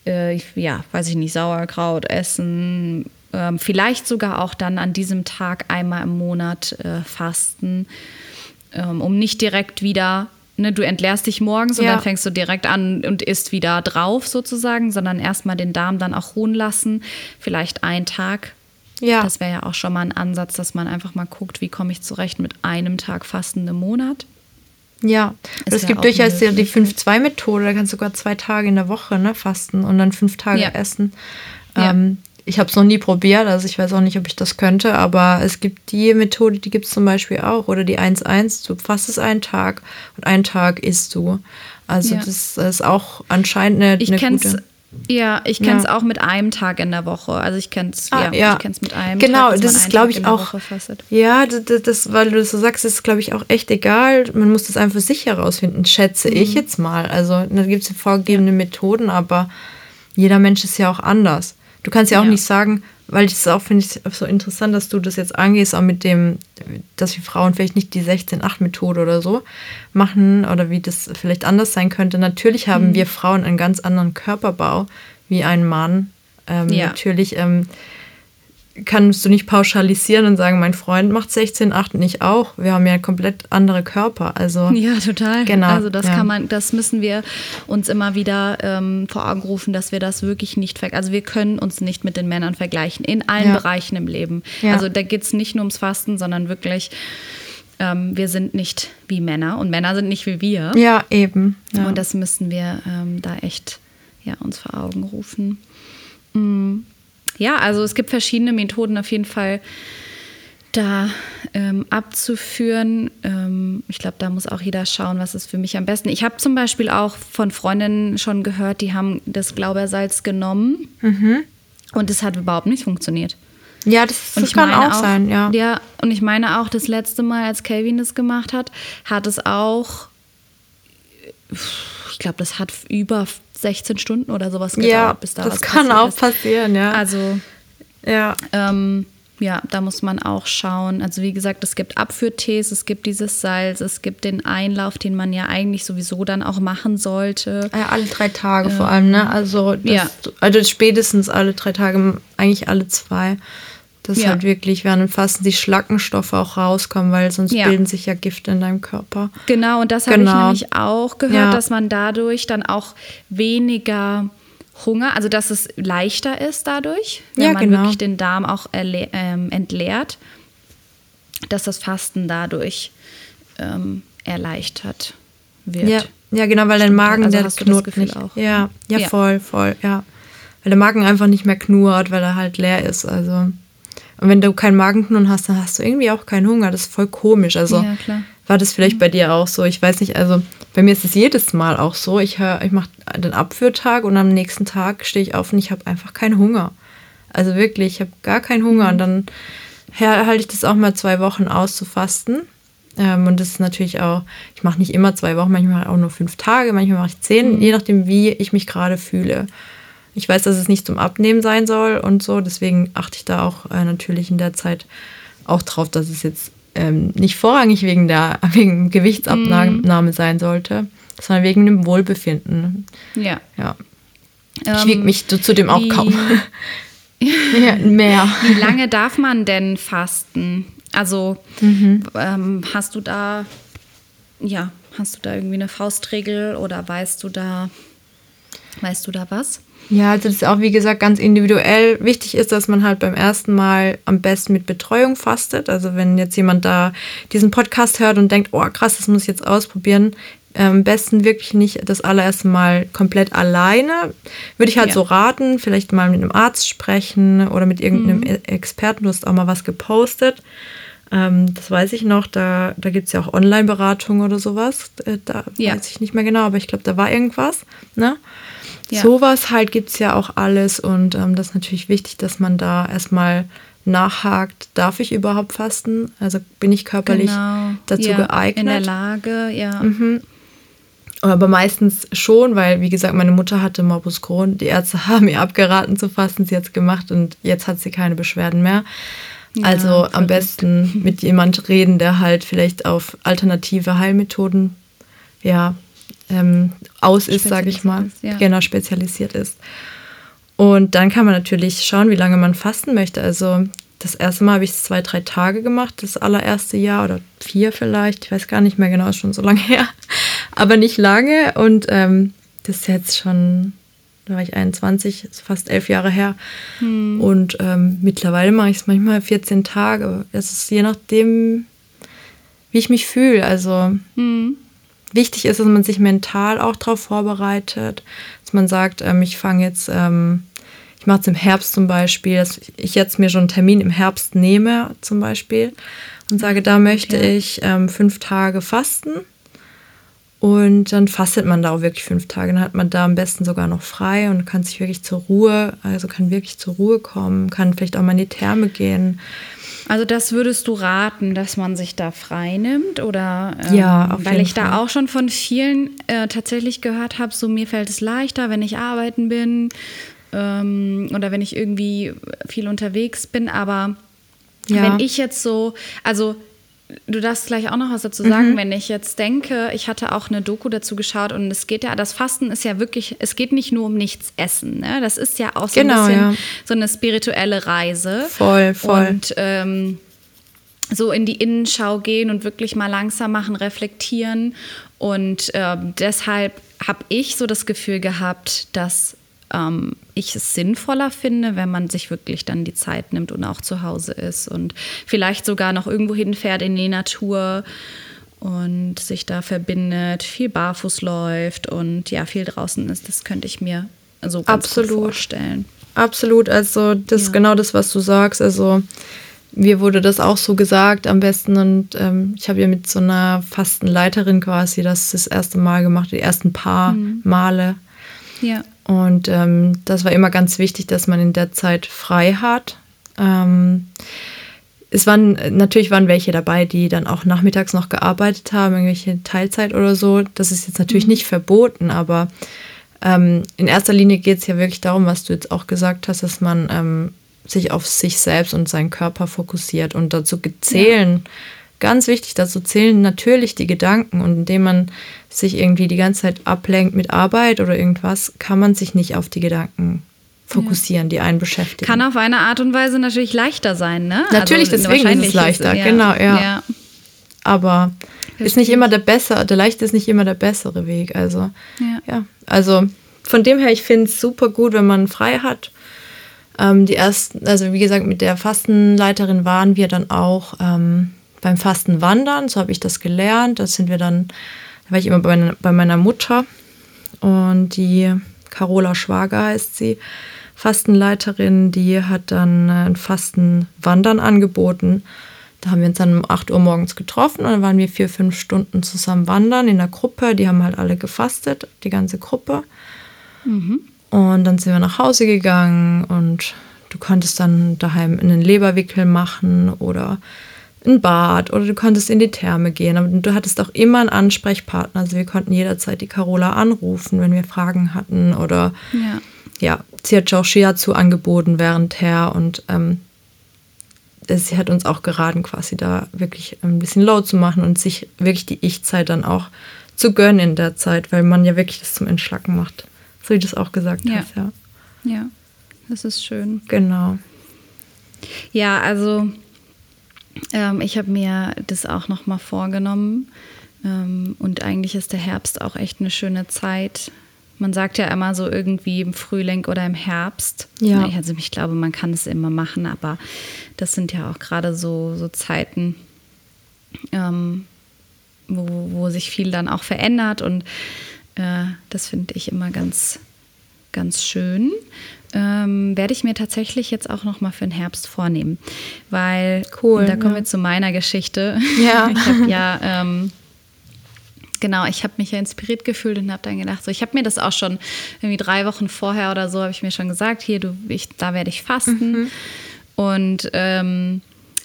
äh, ja, weiß ich nicht, Sauerkraut essen. Ähm, vielleicht sogar auch dann an diesem Tag einmal im Monat äh, fasten um nicht direkt wieder, ne, du entleerst dich morgens und dann fängst du direkt an und isst wieder drauf sozusagen, sondern erstmal den Darm dann auch ruhen lassen, vielleicht einen Tag. Ja. Das wäre ja auch schon mal ein Ansatz, dass man einfach mal guckt, wie komme ich zurecht mit einem Tag Fasten im Monat. Ja, es gibt durchaus ja die 5-2-Methode, da kannst du sogar zwei Tage in der Woche ne, fasten und dann fünf Tage ja. essen. Ähm, ich habe es noch nie probiert, also ich weiß auch nicht, ob ich das könnte, aber es gibt die Methode, die gibt es zum Beispiel auch, oder die 1-1, du fastest einen Tag und einen Tag isst du. Also ja. das ist auch anscheinend eine, ich eine gute... Ja, ich kenne es ja. auch mit einem Tag in der Woche. Also ich kenne es ah, ja, ja. mit einem genau, Tag. Genau, das ist glaube ich auch. Ja, das, das, weil du das so sagst, ist glaube ich auch echt egal. Man muss das einfach für sich herausfinden, schätze mhm. ich jetzt mal. Also da gibt es vorgegebene Methoden, aber jeder Mensch ist ja auch anders. Du kannst ja auch ja. nicht sagen, weil ich es auch finde ich so interessant, dass du das jetzt angehst, auch mit dem, dass wir Frauen vielleicht nicht die 16-8-Methode oder so machen oder wie das vielleicht anders sein könnte. Natürlich haben mhm. wir Frauen einen ganz anderen Körperbau wie ein Mann. Ähm, ja. Natürlich ähm, kannst du nicht pauschalisieren und sagen, mein Freund macht 16, 8 und ich auch. Wir haben ja komplett andere Körper. Also ja, total. Genau. Also das ja. kann man, das müssen wir uns immer wieder ähm, vor Augen rufen, dass wir das wirklich nicht vergleichen. Also wir können uns nicht mit den Männern vergleichen in allen Ja. Bereichen im Leben. Ja. Also da geht es nicht nur ums Fasten, sondern wirklich, ähm, wir sind nicht wie Männer und Männer sind nicht wie wir. Ja, eben. Und das müssen wir ähm, da echt ja, uns vor Augen rufen. Mm. Ja, also es gibt verschiedene Methoden auf jeden Fall da ähm, abzuführen. Ähm, ich glaube, da muss auch jeder schauen, was ist für mich am besten. Ich habe zum Beispiel auch von Freundinnen schon gehört, die haben das Glaubersalz genommen und es hat überhaupt nicht funktioniert. ja, das, das ich kann meine auch, sein, ja. Ja, und ich meine auch, das letzte Mal, als Calvin das gemacht hat, hat es auch, ich glaube, das hat über 16 Stunden oder sowas gedauert, Ja, bis da das was kann auch ist. passieren, ja. Also, ja. ähm, ja, da muss man auch schauen. Also wie gesagt, es gibt Abführtees, es gibt dieses Salz, es gibt den Einlauf, den man ja eigentlich sowieso dann auch machen sollte. Ja, alle drei Tage vor allem, ne? Also, das, ja. also spätestens alle drei Tage, eigentlich alle zwei. Dass Ja. halt wirklich während dem Fasten die Schlackenstoffe auch rauskommen, weil sonst Ja. bilden sich ja Gifte in deinem Körper. Genau, und das habe ich Genau. nämlich auch gehört, Ja. dass man dadurch dann auch weniger Hunger, also dass es leichter ist dadurch, wenn man genau. wirklich den Darm auch ähm, entleert, dass das Fasten dadurch ähm, erleichtert wird. Ja, ja, genau, weil dein Magen, also der knurrt nicht. auch? Ja, ja, Ja. voll, voll, ja. Weil der Magen einfach nicht mehr knurrt, weil er halt leer ist. Also. Und wenn du keinen Magenknurren hast, dann hast du irgendwie auch keinen Hunger. Das ist voll komisch. Also Ja, war das vielleicht bei dir auch so? Ich weiß nicht, also bei mir ist es jedes Mal auch so. Ich ich mache den Abführtag und am nächsten Tag stehe ich auf und ich habe einfach keinen Hunger. Also wirklich, ich habe gar keinen Hunger. Und dann halte ich das auch mal zwei Wochen aus zu fasten. Ähm, und das ist natürlich auch, ich mache nicht immer zwei Wochen, manchmal auch nur fünf Tage, manchmal mache ich zehn, je nachdem, wie ich mich gerade fühle. Ich weiß, dass es nicht zum Abnehmen sein soll und so, deswegen achte ich da auch äh, natürlich in der Zeit auch drauf, dass es jetzt ähm, nicht vorrangig wegen der wegen Gewichtsabnahme sein sollte, sondern wegen dem Wohlbefinden. Ja. Ja. Ich Ähm, wiege mich zu- zudem auch wie- kaum. ja, mehr. Wie lange darf man denn fasten? Also Mhm. ähm, hast du da, ja, hast du da irgendwie eine Faustregel oder weißt du da, weißt du da was? Ja, also das ist auch wie gesagt ganz individuell. Wichtig ist, dass man halt beim ersten Mal am besten mit Betreuung fastet. Also wenn jetzt jemand da diesen Podcast hört und denkt, oh krass, das muss ich jetzt ausprobieren, ähm, am besten wirklich nicht das allererste Mal komplett alleine. Würde ich halt Ja. so raten, vielleicht mal mit einem Arzt sprechen oder mit irgendeinem E- Experten. Du hast auch mal was gepostet. Ähm, das weiß ich noch, da, da gibt es ja auch Online-Beratung oder sowas. Äh, Da Ja. weiß ich nicht mehr genau, aber ich glaube, da war irgendwas. Ne? Ja. Sowas halt gibt es ja auch alles und ähm, das ist natürlich wichtig, dass man da erstmal nachhakt, darf ich überhaupt fasten? Also bin ich körperlich dazu Genau. ja, geeignet? In der Lage, ja. Aber meistens schon, weil, wie gesagt, meine Mutter hatte Morbus Crohn. Die Ärzte haben ihr abgeraten zu fasten, sie hat es gemacht und jetzt hat sie keine Beschwerden mehr. Ja, also am verrückt. besten mit jemand reden, der halt vielleicht auf alternative Heilmethoden ja, ähm, aus ist, sage ich mal. Ist, ja. Genau, spezialisiert ist. Und dann kann man natürlich schauen, wie lange man fasten möchte. Also das erste Mal habe ich es zwei, drei Tage gemacht, das allererste Jahr oder vier vielleicht. Ich weiß gar nicht mehr genau, ist schon so lange her. Aber nicht lange. Und ähm, das ist jetzt schon, da war ich 21, ist fast elf Jahre her. Und ähm, mittlerweile mache ich es manchmal 14 Tage. Es ist je nachdem, wie ich mich fühle. Also Hm. Wichtig ist, dass man sich mental auch darauf vorbereitet, dass man sagt, ähm, ich fange jetzt, ähm, ich mache es im Herbst zum Beispiel, dass ich jetzt mir schon einen Termin im Herbst nehme zum Beispiel und sage, da möchte Okay. ich ähm, fünf Tage fasten und dann fastet man da auch wirklich fünf Tage. Dann hat man da am besten sogar noch frei und kann sich wirklich zur Ruhe, also kann wirklich zur Ruhe kommen, kann vielleicht auch mal in die Therme gehen. Also das würdest du raten, dass man sich da frei nimmt oder ähm, Ja, auf weil jeden ich da Fall. auch schon von vielen äh, tatsächlich gehört habe, so mir fällt es leichter, wenn ich arbeiten bin ähm, oder wenn ich irgendwie viel unterwegs bin, aber Ja. wenn ich jetzt so, also du darfst gleich auch noch was dazu sagen, mhm. wenn ich jetzt denke, ich hatte auch eine Doku dazu geschaut und es geht ja, das Fasten ist ja wirklich, es geht nicht nur um nichts essen, ne? Das ist ja auch so genau, ein bisschen ja. so eine spirituelle Reise. Voll, voll. Und ähm, so in die Innenschau gehen und wirklich mal langsam machen, reflektieren. Und äh, deshalb habe ich so das Gefühl gehabt, dass ähm, ich es sinnvoller finde, wenn man sich wirklich dann die Zeit nimmt und auch zu Hause ist und vielleicht sogar noch irgendwo hinfährt in die Natur und sich da verbindet, viel barfuß läuft und ja, viel draußen ist. Das könnte ich mir so ganz Absolut. vorstellen. Absolut, also das ja. ist genau das, was du sagst. Also mir wurde das auch so gesagt am besten und ähm, ich habe ja mit so einer Fastenleiterin quasi das das erste Mal gemacht, die ersten paar mhm. Male. Ja. Und ähm, das war immer ganz wichtig, dass man in der Zeit frei hat. Ähm, es waren natürlich waren welche dabei, die dann auch nachmittags noch gearbeitet haben, irgendwelche Teilzeit oder so. Das ist jetzt natürlich mhm. nicht verboten, aber ähm, in erster Linie geht es ja wirklich darum, was du jetzt auch gesagt hast, dass man ähm, sich auf sich selbst und seinen Körper fokussiert und dazu zählen. Ja. Ganz wichtig, dazu zählen natürlich die Gedanken und indem man sich irgendwie die ganze Zeit ablenkt mit Arbeit oder irgendwas, kann man sich nicht auf die Gedanken fokussieren, ja. die einen beschäftigen. Kann auf eine Art und Weise natürlich leichter sein, ne? Natürlich, also, deswegen ist es leichter, ja. genau, ja. ja. Aber Verstehe. ist nicht immer der bessere, der leichte ist nicht immer der bessere Weg. Also, ja. Also von dem her, ich finde es super gut, wenn man frei hat ähm, die ersten, also wie gesagt, mit der Fastenleiterin waren wir dann auch ähm, beim Fastenwandern, so habe ich das gelernt. Da sind wir dann, da war ich immer bei, meiner, bei meiner Mutter und die Carola Schwager heißt sie, Fastenleiterin, die hat dann äh, ein Fastenwandern angeboten. Da haben wir uns dann um 8 Uhr morgens getroffen und dann waren wir vier, fünf Stunden zusammen wandern in der Gruppe. Die haben halt alle gefastet, die ganze Gruppe. Mhm. Und dann sind wir nach Hause gegangen und du konntest dann daheim einen Leberwickel machen oder ein Bad oder du konntest in die Therme gehen. Aber du hattest auch immer einen Ansprechpartner. Also wir konnten jederzeit die Carola anrufen, wenn wir Fragen hatten oder ja, ja sie hat auch Shiatsu angeboten währendher und ähm, sie hat uns auch geraten, quasi da wirklich ein bisschen low zu machen und sich wirklich die Ich-Zeit dann auch zu gönnen in der Zeit, weil man ja wirklich das zum Entschlacken macht. So wie du es auch gesagt ja. hast, ja. Ja, das ist schön. Genau. Ja, also ähm, ich habe mir das auch noch mal vorgenommen. Ähm, und eigentlich ist der Herbst auch echt eine schöne Zeit. Man sagt ja immer so irgendwie im Frühling oder im Herbst. Ja. Also ich glaube, man kann es immer machen, aber das sind ja auch gerade so, so Zeiten, ähm, wo, wo sich viel dann auch verändert und äh, das finde ich immer ganz, ganz schön. Ähm, werde ich mir tatsächlich jetzt auch noch mal für den Herbst vornehmen, weil cool, da kommen ja. wir zu meiner Geschichte. Ja. ich habe ja ähm, genau, ich habe mich ja inspiriert gefühlt und habe dann gedacht, so ich habe mir das auch schon irgendwie drei Wochen vorher oder so habe ich mir schon gesagt, hier du, ich, da werde ich fasten mhm. und ähm,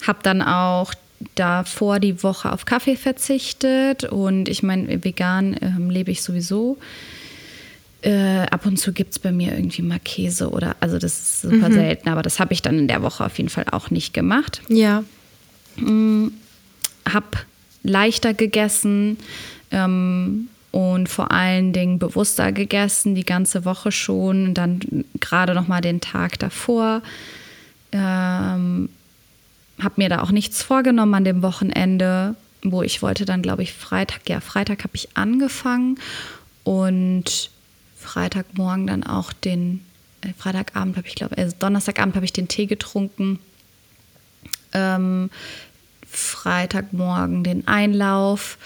habe dann auch davor die Woche auf Kaffee verzichtet und ich meine, vegan ähm, lebe ich sowieso. Äh, ab und zu gibt es bei mir irgendwie mal Käse oder, also das ist super mhm. selten, aber das habe ich dann in der Woche auf jeden Fall auch nicht gemacht. Ja. Mhm, hab leichter gegessen ähm, und vor allen Dingen bewusster gegessen, die ganze Woche schon, dann gerade noch mal den Tag davor. Ähm, habe mir da auch nichts vorgenommen an dem Wochenende, wo ich wollte dann, glaube ich, Freitag, ja, Freitag habe ich angefangen und Freitagmorgen dann auch den, äh, Freitagabend habe ich, glaube also Donnerstagabend habe ich den Tee getrunken. Ähm, Freitagmorgen den Einlauf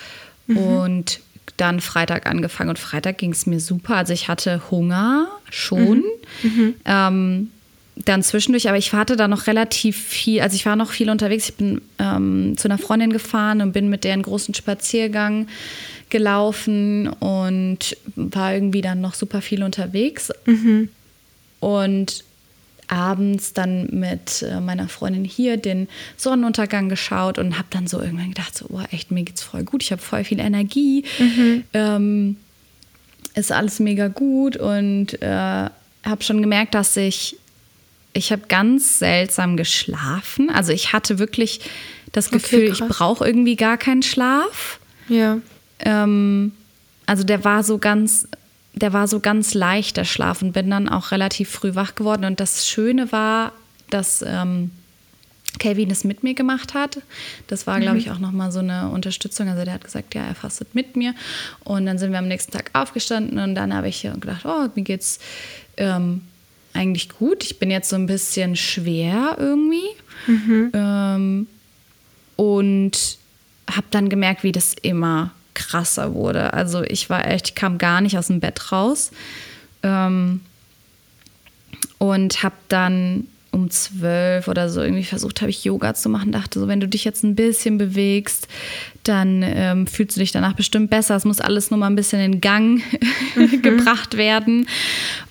mhm. und dann Freitag angefangen und Freitag ging es mir super. Also ich hatte Hunger schon. Mhm. Mhm. Ähm, dann zwischendurch, aber ich hatte da noch relativ viel, also ich war noch viel unterwegs. Ich bin ähm, zu einer Freundin gefahren und bin mit der einen großen Spaziergang gelaufen und war irgendwie dann noch super viel unterwegs. Mhm. Und abends dann mit äh, meiner Freundin hier den Sonnenuntergang geschaut und habe dann so irgendwann gedacht, so, oh, echt, mir geht's voll gut, ich habe voll viel Energie, mhm. ähm, ist alles mega gut und äh, habe schon gemerkt, dass ich ich habe ganz seltsam geschlafen. Also ich hatte wirklich das Gefühl, ich krass. brauche irgendwie gar keinen Schlaf. Ja. Ähm, also der war so ganz, der war so ganz leicht, der Schlaf und bin dann auch relativ früh wach geworden. Und das Schöne war, dass ähm, Kevin es mit mir gemacht hat. Das war, glaube ich, auch nochmal so eine Unterstützung. Also der hat gesagt, ja, er fastet mit mir. Und dann sind wir am nächsten Tag aufgestanden und dann habe ich gedacht, oh, mir geht's ähm, eigentlich gut. Ich bin jetzt so ein bisschen schwer irgendwie. Ähm, und habe dann gemerkt, wie das immer krasser wurde. Also ich war echt, kam gar nicht aus dem Bett raus. Ähm, und habe dann um zwölf oder so irgendwie versucht, habe ich Yoga zu machen. Dachte so, wenn du dich jetzt ein bisschen bewegst, dann ähm, fühlst du dich danach bestimmt besser. Es muss alles nur mal ein bisschen in Gang gebracht werden.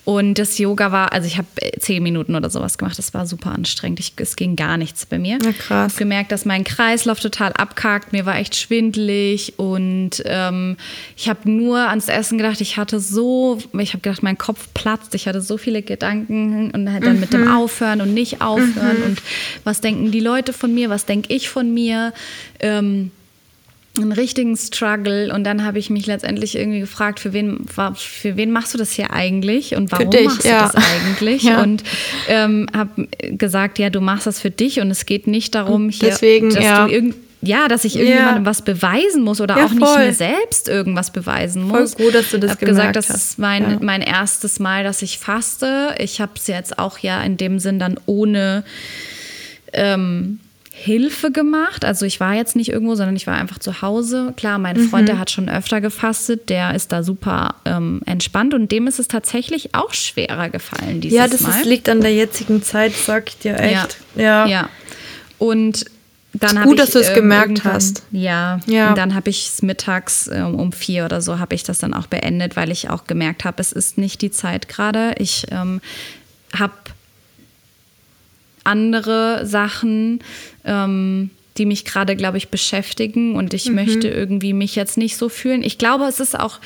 Und das Yoga war, also ich habe zehn Minuten oder sowas gemacht. Das war super anstrengend. Ich, es ging gar nichts bei mir. Ja, krass. Ich gemerkt, dass mein Kreislauf total abkackt. Mir war echt schwindelig und ähm, ich habe nur ans Essen gedacht. Ich hatte so, ich habe gedacht, mein Kopf platzt. Ich hatte so viele Gedanken und dann mit dem Aufhören und nicht aufhören und was denken die Leute von mir, was denke ich von mir. Ähm, einen richtigen Struggle und dann habe ich mich letztendlich irgendwie gefragt, für wen, für wen machst du das hier eigentlich und warum dich, machst ja. du das eigentlich? Ja. Und ähm, habe gesagt, ja, du machst das für dich und es geht nicht darum, hier, deswegen, dass ja. du irgend ja, dass ich Ja. irgendjemandem was beweisen muss oder Ja, auch nicht voll. mir selbst irgendwas beweisen Voll muss. gut, dass du das Ich habe gesagt, gemerkt das hast. ist mein, Ja. mein erstes Mal, dass ich faste. Ich habe es jetzt auch ja in dem Sinn dann ohne ähm, Hilfe gemacht. Also ich war jetzt nicht irgendwo, sondern ich war einfach zu Hause. Klar, mein Freund, der hat schon öfter gefastet, der ist da super ähm, entspannt und dem ist es tatsächlich auch schwerer gefallen dieses Ja, das Mal. ist, liegt an der jetzigen Zeit, sag ich dir echt. Ja. Ja. ja. Und dann habe gut, ich, dass du es ähm, gemerkt hast. Ja. Ja. Und dann habe ich es mittags ähm, um vier oder so habe ich das dann auch beendet, weil ich auch gemerkt habe, es ist nicht die Zeit gerade. Ich ähm, habe andere Sachen, ähm, die mich gerade, glaube ich, beschäftigen und ich möchte irgendwie mich jetzt nicht so fühlen. Ich glaube, es ist auch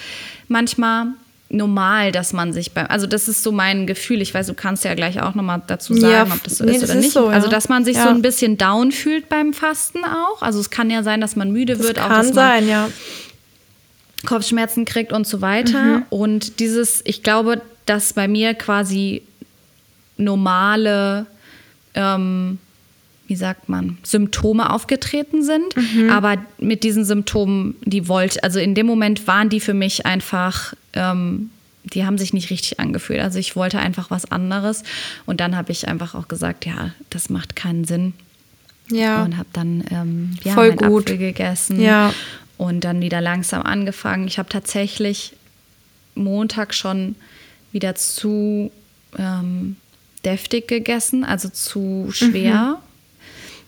manchmal normal, dass man sich beim, also das ist so mein Gefühl. Ich weiß, du kannst ja gleich auch nochmal dazu sagen, Ja, ob das so nee, ist das oder ist nicht. so, ja. Also dass man sich Ja. so ein bisschen down fühlt beim Fasten auch. Also es kann ja sein, dass man müde Das wird, auch kann dass man sein, ja. Kopfschmerzen kriegt und so weiter. Und dieses, ich glaube, dass bei mir quasi normale, ähm, wie sagt man, Symptome aufgetreten sind. Aber mit diesen Symptomen, die wollte, also in dem Moment waren die für mich einfach, ähm, die haben sich nicht richtig angefühlt. Also ich wollte einfach was anderes. Und dann habe ich einfach auch gesagt, ja, das macht keinen Sinn. Ja. Und habe dann ähm, ja, Voll gut. Apfel gegessen Ja. und dann wieder langsam angefangen. Ich habe tatsächlich Montag schon wieder zu ähm, deftig gegessen, also zu schwer.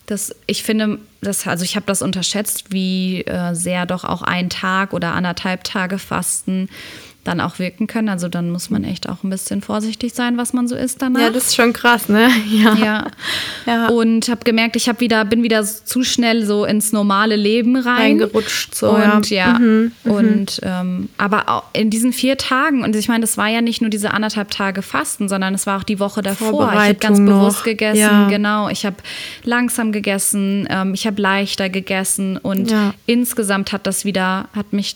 Das, ich finde, das, also ich habe das unterschätzt, wie äh, sehr doch auch ein Tag oder anderthalb Tage Fasten dann auch wirken können. Also dann muss man echt auch ein bisschen vorsichtig sein, was man so isst danach. Ja, das ist schon krass, ne? Ja. Ja. Ja. Und habe gemerkt, ich habe wieder, bin wieder zu schnell so ins normale Leben rein. Reingerutscht so, und ja. ja. Mhm, Und ähm, aber auch in diesen vier Tagen, und ich meine, das war ja nicht nur diese anderthalb Tage Fasten, sondern es war auch die Woche davor. Ich habe ganz bewusst noch, gegessen, ja. genau. Ich habe langsam gegessen, ähm, ich habe leichter gegessen und insgesamt hat das wieder, hat mich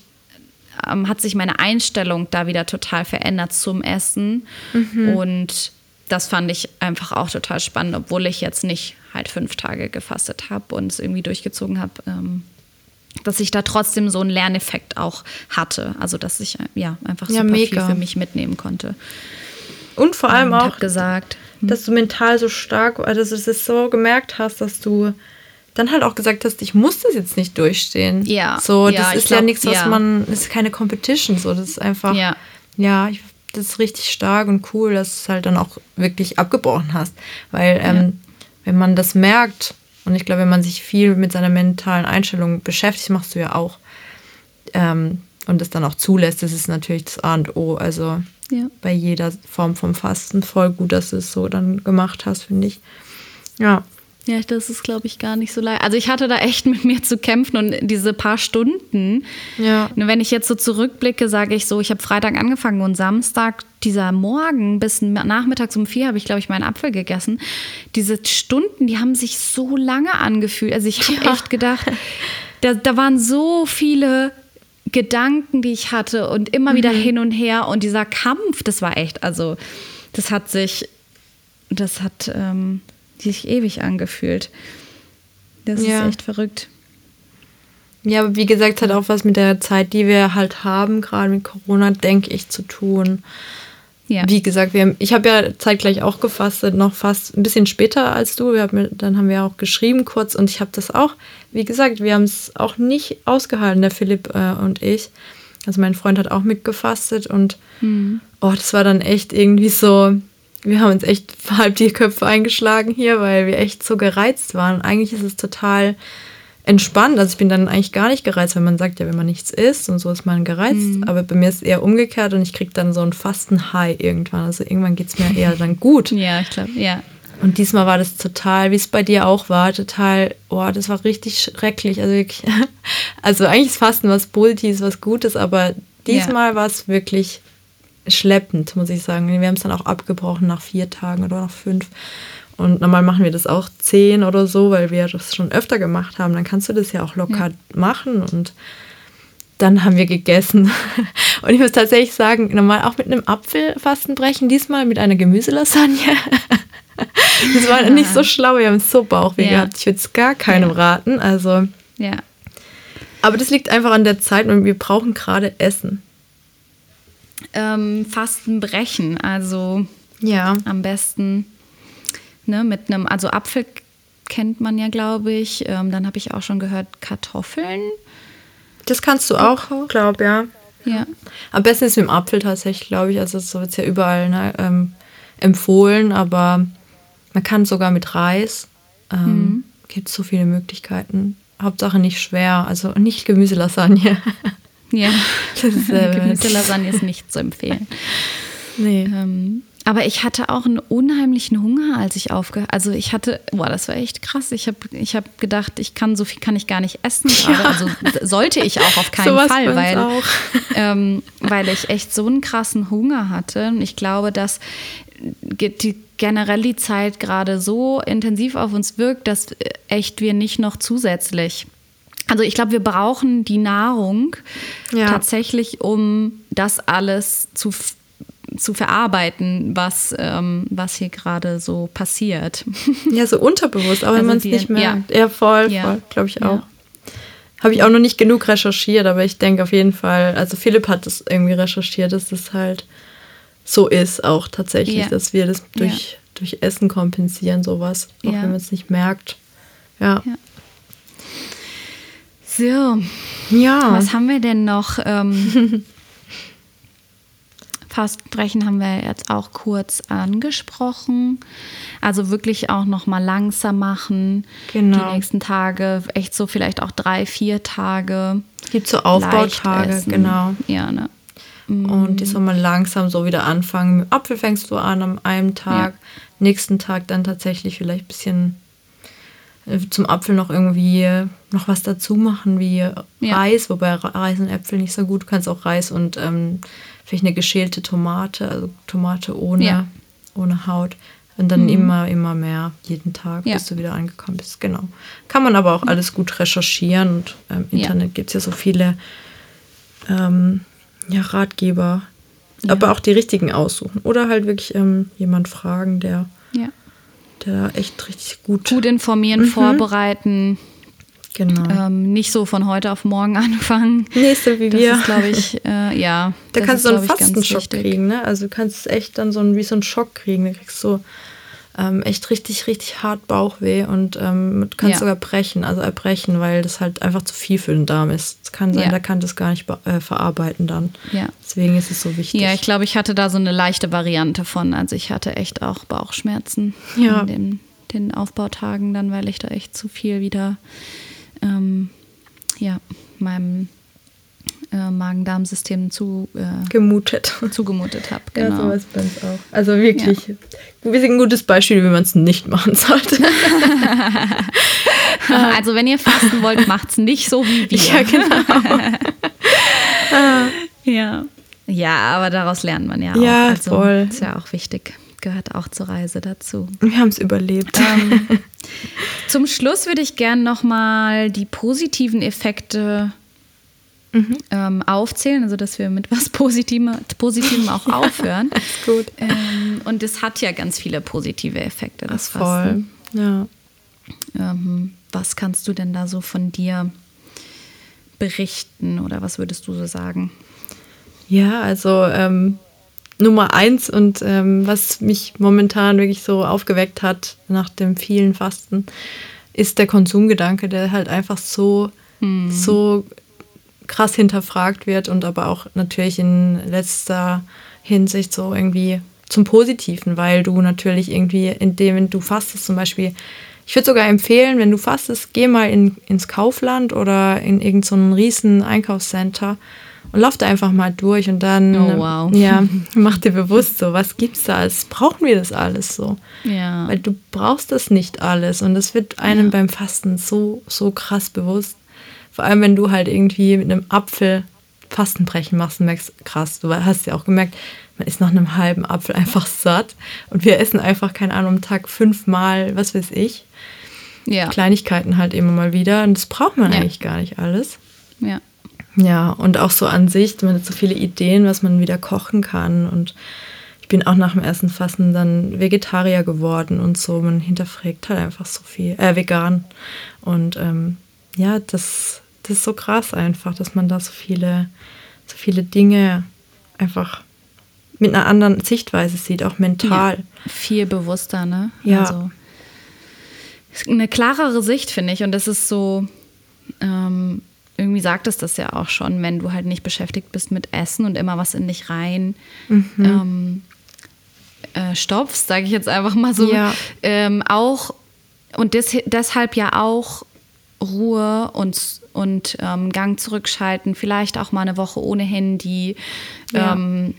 ähm, hat sich meine Einstellung da wieder total verändert zum Essen. Mhm. Und das fand ich einfach auch total spannend, obwohl ich jetzt nicht halt fünf Tage gefastet habe und es irgendwie durchgezogen habe, ähm, dass ich da trotzdem so einen Lerneffekt auch hatte. Also dass ich äh, ja einfach Ja, super mega. viel für mich mitnehmen konnte. Und vor allem und auch, gesagt, dass du mental so stark, also dass du es so gemerkt hast, dass du dann halt auch gesagt hast, ich muss das jetzt nicht durchstehen. Ja, So, ja, das ich ist ja glaub, nichts, was ja. man, das ist keine Competition, so, das ist einfach, Ja. ja, ich, das ist richtig stark und cool, dass du es halt dann auch wirklich abgebrochen hast. Weil, ähm, wenn man das merkt, und ich glaube, wenn man sich viel mit seiner mentalen Einstellung beschäftigt, machst du ja auch, ähm, und das dann auch zulässt, das ist natürlich das A und O. Also Ja. bei jeder Form vom Fasten voll gut, dass du es so dann gemacht hast, finde ich. Ja. Ja, das ist, glaube ich, gar nicht so leicht. Also ich hatte da echt mit mir zu kämpfen und diese paar Stunden. Ja. Wenn ich jetzt so zurückblicke, sage ich so, ich habe Freitag angefangen und Samstag dieser Morgen bis nachmittags um vier habe ich, glaube ich, meinen Apfel gegessen. Diese Stunden, die haben sich so lange angefühlt. Also ich habe ja. echt gedacht, da, da waren so viele Gedanken, die ich hatte und immer wieder mhm. hin und her. Und dieser Kampf, das war echt, also das hat sich, das hat ähm, sich ewig angefühlt. Das ja. ist echt verrückt. Ja, aber wie gesagt, es hat auch was mit der Zeit, die wir halt haben, gerade mit Corona, denke ich, zu tun. Ja. Wie gesagt, wir haben, ich habe ja zeitgleich auch gefastet, noch fast ein bisschen später als du. Wir haben, dann haben wir auch geschrieben kurz und ich habe das auch, wie gesagt, wir haben es auch nicht ausgehalten, der Philipp äh, und ich. Also mein Freund hat auch mitgefastet und mhm. oh, das war dann echt irgendwie so, wir haben uns echt halb die Köpfe eingeschlagen hier, weil wir echt so gereizt waren. Eigentlich ist es total entspannt. Also ich bin dann eigentlich gar nicht gereizt, weil man sagt ja, wenn man nichts isst und so ist man gereizt. Mhm. Aber bei mir ist es eher umgekehrt und ich kriege dann so einen Fasten-High irgendwann. Also irgendwann geht es mir eher dann gut. ja, ich glaube, ja. Und diesmal war das total, wie es bei dir auch war, total, oh, das war richtig schrecklich. Also wirklich, also eigentlich ist Fasten was Positives, was Gutes, aber diesmal ja. war es wirklich schleppend, muss ich sagen. Wir haben es dann auch abgebrochen nach vier Tagen oder nach fünf. Und normal machen wir das auch zehn oder so, weil wir das schon öfter gemacht haben. Dann kannst du das ja auch locker ja. machen. Und dann haben wir gegessen. Und ich muss tatsächlich sagen, normal auch mit einem Apfelfasten brechen, diesmal mit einer Gemüselasagne. Das war ja. nicht so schlau, wir haben so Bauchweh ja. gehabt. Ich würde es gar keinem ja. raten. Also. Ja. Aber das liegt einfach an der Zeit und wir brauchen gerade Essen. Ähm, Fasten brechen, also ja. am besten ne, mit einem, also Apfel kennt man ja, glaube ich. Ähm, dann habe ich auch schon gehört Kartoffeln. Das kannst du auch, glaube ja. Ja. Am besten ist mit dem Apfel tatsächlich, glaube ich. Also so wird es ja überall ne, ähm, empfohlen, aber man kann sogar mit Reis. Ähm, mhm. Gibt so viele Möglichkeiten. Hauptsache nicht schwer, also nicht Gemüselasagne. Ja, ist, äh, Gemüselasagne ist nicht zu empfehlen. Nee. Ähm, aber ich hatte auch einen unheimlichen Hunger, als ich aufgehört Also ich hatte, boah, das war echt krass. Ich habe ich hab gedacht, ich kann so viel kann ich gar nicht essen. Ja. Also sollte ich auch auf keinen so Fall, weil, ähm, weil ich echt so einen krassen Hunger hatte. Und ich glaube, dass die, generell die Zeit gerade so intensiv auf uns wirkt, dass echt wir nicht noch zusätzlich also ich glaube, wir brauchen die Nahrung ja. tatsächlich, um das alles zu zu verarbeiten, was, ähm, was hier gerade so passiert. Ja, so unterbewusst, aber also wenn man es nicht merkt. Ja, ja voll, ja. voll glaube ich auch. Habe ich auch noch nicht genug recherchiert, aber ich denke auf jeden Fall, also Philipp hat das irgendwie recherchiert, dass das halt so ist auch tatsächlich, dass wir das durch, durch Essen kompensieren, sowas, auch wenn man es nicht merkt. Ja. So, ja. Was haben wir denn noch? Ähm, Fastenbrechen haben wir jetzt auch kurz angesprochen. Also wirklich auch noch mal langsam machen. Genau. Die nächsten Tage, echt so vielleicht auch drei, vier Tage. Es gibt so Aufbautage, genau. Ja, ne? Und die soll man langsam so wieder anfangen. Mit Apfel fängst du an am einem Tag, ja. nächsten Tag dann tatsächlich vielleicht ein bisschen zum Apfel noch irgendwie noch was dazu machen, wie ja. Reis, wobei Reis und Äpfel nicht so gut. Du kannst auch Reis und ähm, vielleicht eine geschälte Tomate, also Tomate ohne, ja. ohne Haut. Und dann mhm. immer, immer mehr jeden Tag, ja. bis du wieder angekommen bist. Genau. Kann man aber auch alles gut recherchieren und im ähm, Internet ja. gibt es ja so viele ähm, ja, Ratgeber. Ja. Aber auch die richtigen aussuchen. Oder halt wirklich ähm, jemand fragen, der, der echt richtig gut. Gut informieren, mhm. vorbereiten. Genau. Ähm, nicht so von heute auf morgen anfangen. Nächste wie das wir. ist, glaube ich, äh, ja. Da kannst ist, du so einen Fastenschock kriegen, ne? Also du kannst echt dann so einen, wie so einen Schock kriegen. Da kriegst du ähm, echt richtig, richtig hart Bauchweh und ähm, kannst ja. sogar brechen, also erbrechen, weil das halt einfach zu viel für den Darm ist. Es kann sein, ja. der kann das gar nicht äh, verarbeiten dann. Ja. Deswegen ist es so wichtig. Ja, ich glaube, ich hatte da so eine leichte Variante von. Also ich hatte echt auch Bauchschmerzen ja. in den, den Aufbautagen dann, weil ich da echt zu viel wieder ähm, ja, meinem äh, Magen-Darm-System zu, äh, gemutet. zugemutet habe. Genau. Ja, sowas bei uns auch. Also wirklich, ja. wir sind ein gutes Beispiel, wie man es nicht machen sollte. also wenn ihr fasten wollt, macht es nicht so wie wir. Ja, genau. ja. Ja, aber daraus lernt man ja, Ja, auch. Also, voll. Ist ja auch wichtig. Gehört auch zur Reise dazu. Wir haben es überlebt. Ähm, zum Schluss würde ich gerne nochmal die positiven Effekte ähm, aufzählen, also dass wir mit was Positivem, Positivem auch aufhören. ist gut. Ähm, und es hat ja ganz viele positive Effekte, das Voll. Fasten. Ja. Ähm, was kannst du denn da so von dir berichten oder was würdest du so sagen? Ja, also ähm, Nummer eins und ähm, was mich momentan wirklich so aufgeweckt hat nach dem vielen Fasten, ist der Konsumgedanke, der halt einfach so, so krass hinterfragt wird und aber auch natürlich in letzter Hinsicht so irgendwie zum Positiven, weil du natürlich irgendwie, indem du fastest zum Beispiel, ich würde sogar empfehlen, wenn du fastest, geh mal in, ins Kaufland oder in irgendein so riesen Einkaufscenter und lauf da einfach mal durch und dann Oh, wow. ja, mach dir bewusst so, was gibt's da alles? Brauchen wir das alles so? Ja. Weil du brauchst das nicht alles und das wird einem beim Fasten so, so krass bewusst. Vor allem, wenn du halt irgendwie mit einem Apfel Fastenbrechen machst und merkst, krass, du hast ja auch gemerkt, man ist nach einem halben Apfel einfach satt und wir essen einfach, keine Ahnung, am Tag fünfmal, was weiß ich, ja. Kleinigkeiten halt immer mal wieder und das braucht man Ja. eigentlich gar nicht alles. ja. Ja, und auch so an sich, man hat so viele Ideen, was man wieder kochen kann. Und ich bin auch nach dem ersten Fasten dann Vegetarier geworden und so. Man hinterfragt halt einfach so viel, äh, vegan. Und ähm, ja, das, das ist so krass einfach, dass man da so viele, so viele Dinge einfach mit einer anderen Sichtweise sieht, auch mental. Viel bewusster, ne? Ja. Also, eine klarere Sicht, finde ich. Und das ist so, ähm, irgendwie sagt es das ja auch schon, wenn du halt nicht beschäftigt bist mit Essen und immer was in dich rein Mhm. ähm, äh, stopfst, sage ich jetzt einfach mal so. Ja. Ähm, auch und des, deshalb ja auch Ruhe und, und ähm, Gang zurückschalten, vielleicht auch mal eine Woche ohne Handy. Ja. Ähm,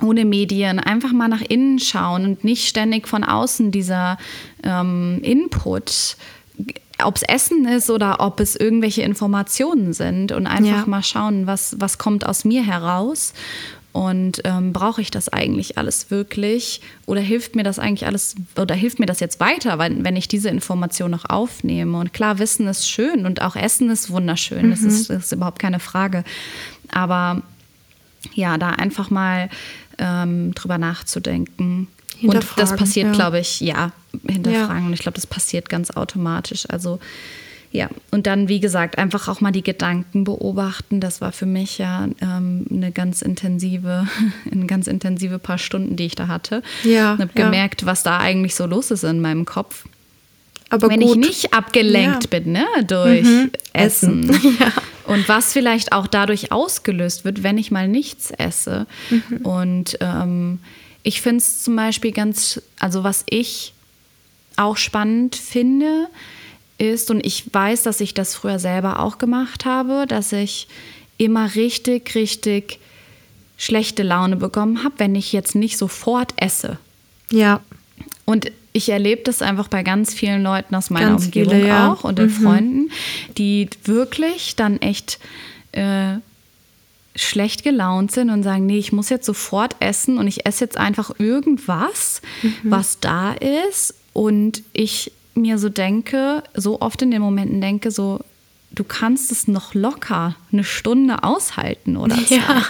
ohne Medien, einfach mal nach innen schauen und nicht ständig von außen dieser ähm, Input, ob es Essen ist oder ob es irgendwelche Informationen sind und einfach Ja. mal schauen, was, was kommt aus mir heraus und ähm, brauche ich das eigentlich alles wirklich oder hilft mir das eigentlich alles oder hilft mir das jetzt weiter, wenn, wenn ich diese Information noch aufnehme? Und klar, Wissen ist schön und auch Essen ist wunderschön, das, ist, das ist überhaupt keine Frage. Aber ja, da einfach mal ähm, drüber nachzudenken. Und das passiert, ja. glaube ich, ja, hinterfragen. Und ich glaube, das passiert ganz automatisch. Also ja, und dann, wie gesagt, einfach auch mal die Gedanken beobachten. Das war für mich ja ähm, eine ganz intensive, eine ganz intensive paar Stunden, die ich da hatte. Ja, Und habe ja. gemerkt, was da eigentlich so los ist in meinem Kopf. Aber Wenn gut. ich nicht abgelenkt Ja. bin, ne, durch Essen. Essen. Ja. Und was vielleicht auch dadurch ausgelöst wird, wenn ich mal nichts esse. Mhm. Und ähm, ich finde es zum Beispiel ganz, also was ich auch spannend finde, ist, und ich weiß, dass ich das früher selber auch gemacht habe, dass ich immer richtig, richtig schlechte Laune bekommen habe, wenn ich jetzt nicht sofort esse. Ja, Und ich erlebe das einfach bei ganz vielen Leuten aus meiner Ganz Umgebung viele, ja. auch und den Freunden, die wirklich dann echt äh, schlecht gelaunt sind und sagen, nee, ich muss jetzt sofort essen und ich esse jetzt einfach irgendwas, was da ist. Und ich mir so denke, so oft in den Momenten denke, so, du kannst es noch locker eine Stunde aushalten oder so. ja.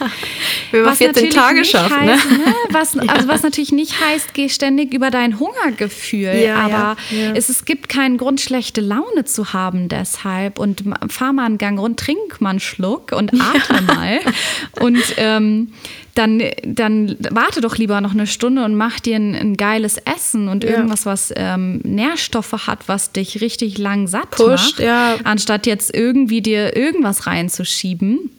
Wenn man 14 natürlich Tage nicht schafft, ne? heißt, ne? Was, Also was natürlich nicht heißt, geh ständig über dein Hungergefühl. Ja, aber ja, ja. Es, es gibt keinen Grund, schlechte Laune zu haben deshalb. Und fahr mal einen Gang rund, trink mal einen Schluck und atme mal. Und ähm, dann, dann warte doch lieber noch eine Stunde und mach dir ein, ein geiles Essen und Ja. irgendwas, was ähm, Nährstoffe hat, was dich richtig lang satt Pusht, macht, ja. anstatt jetzt irgendwie dir irgendwas reinzuschieben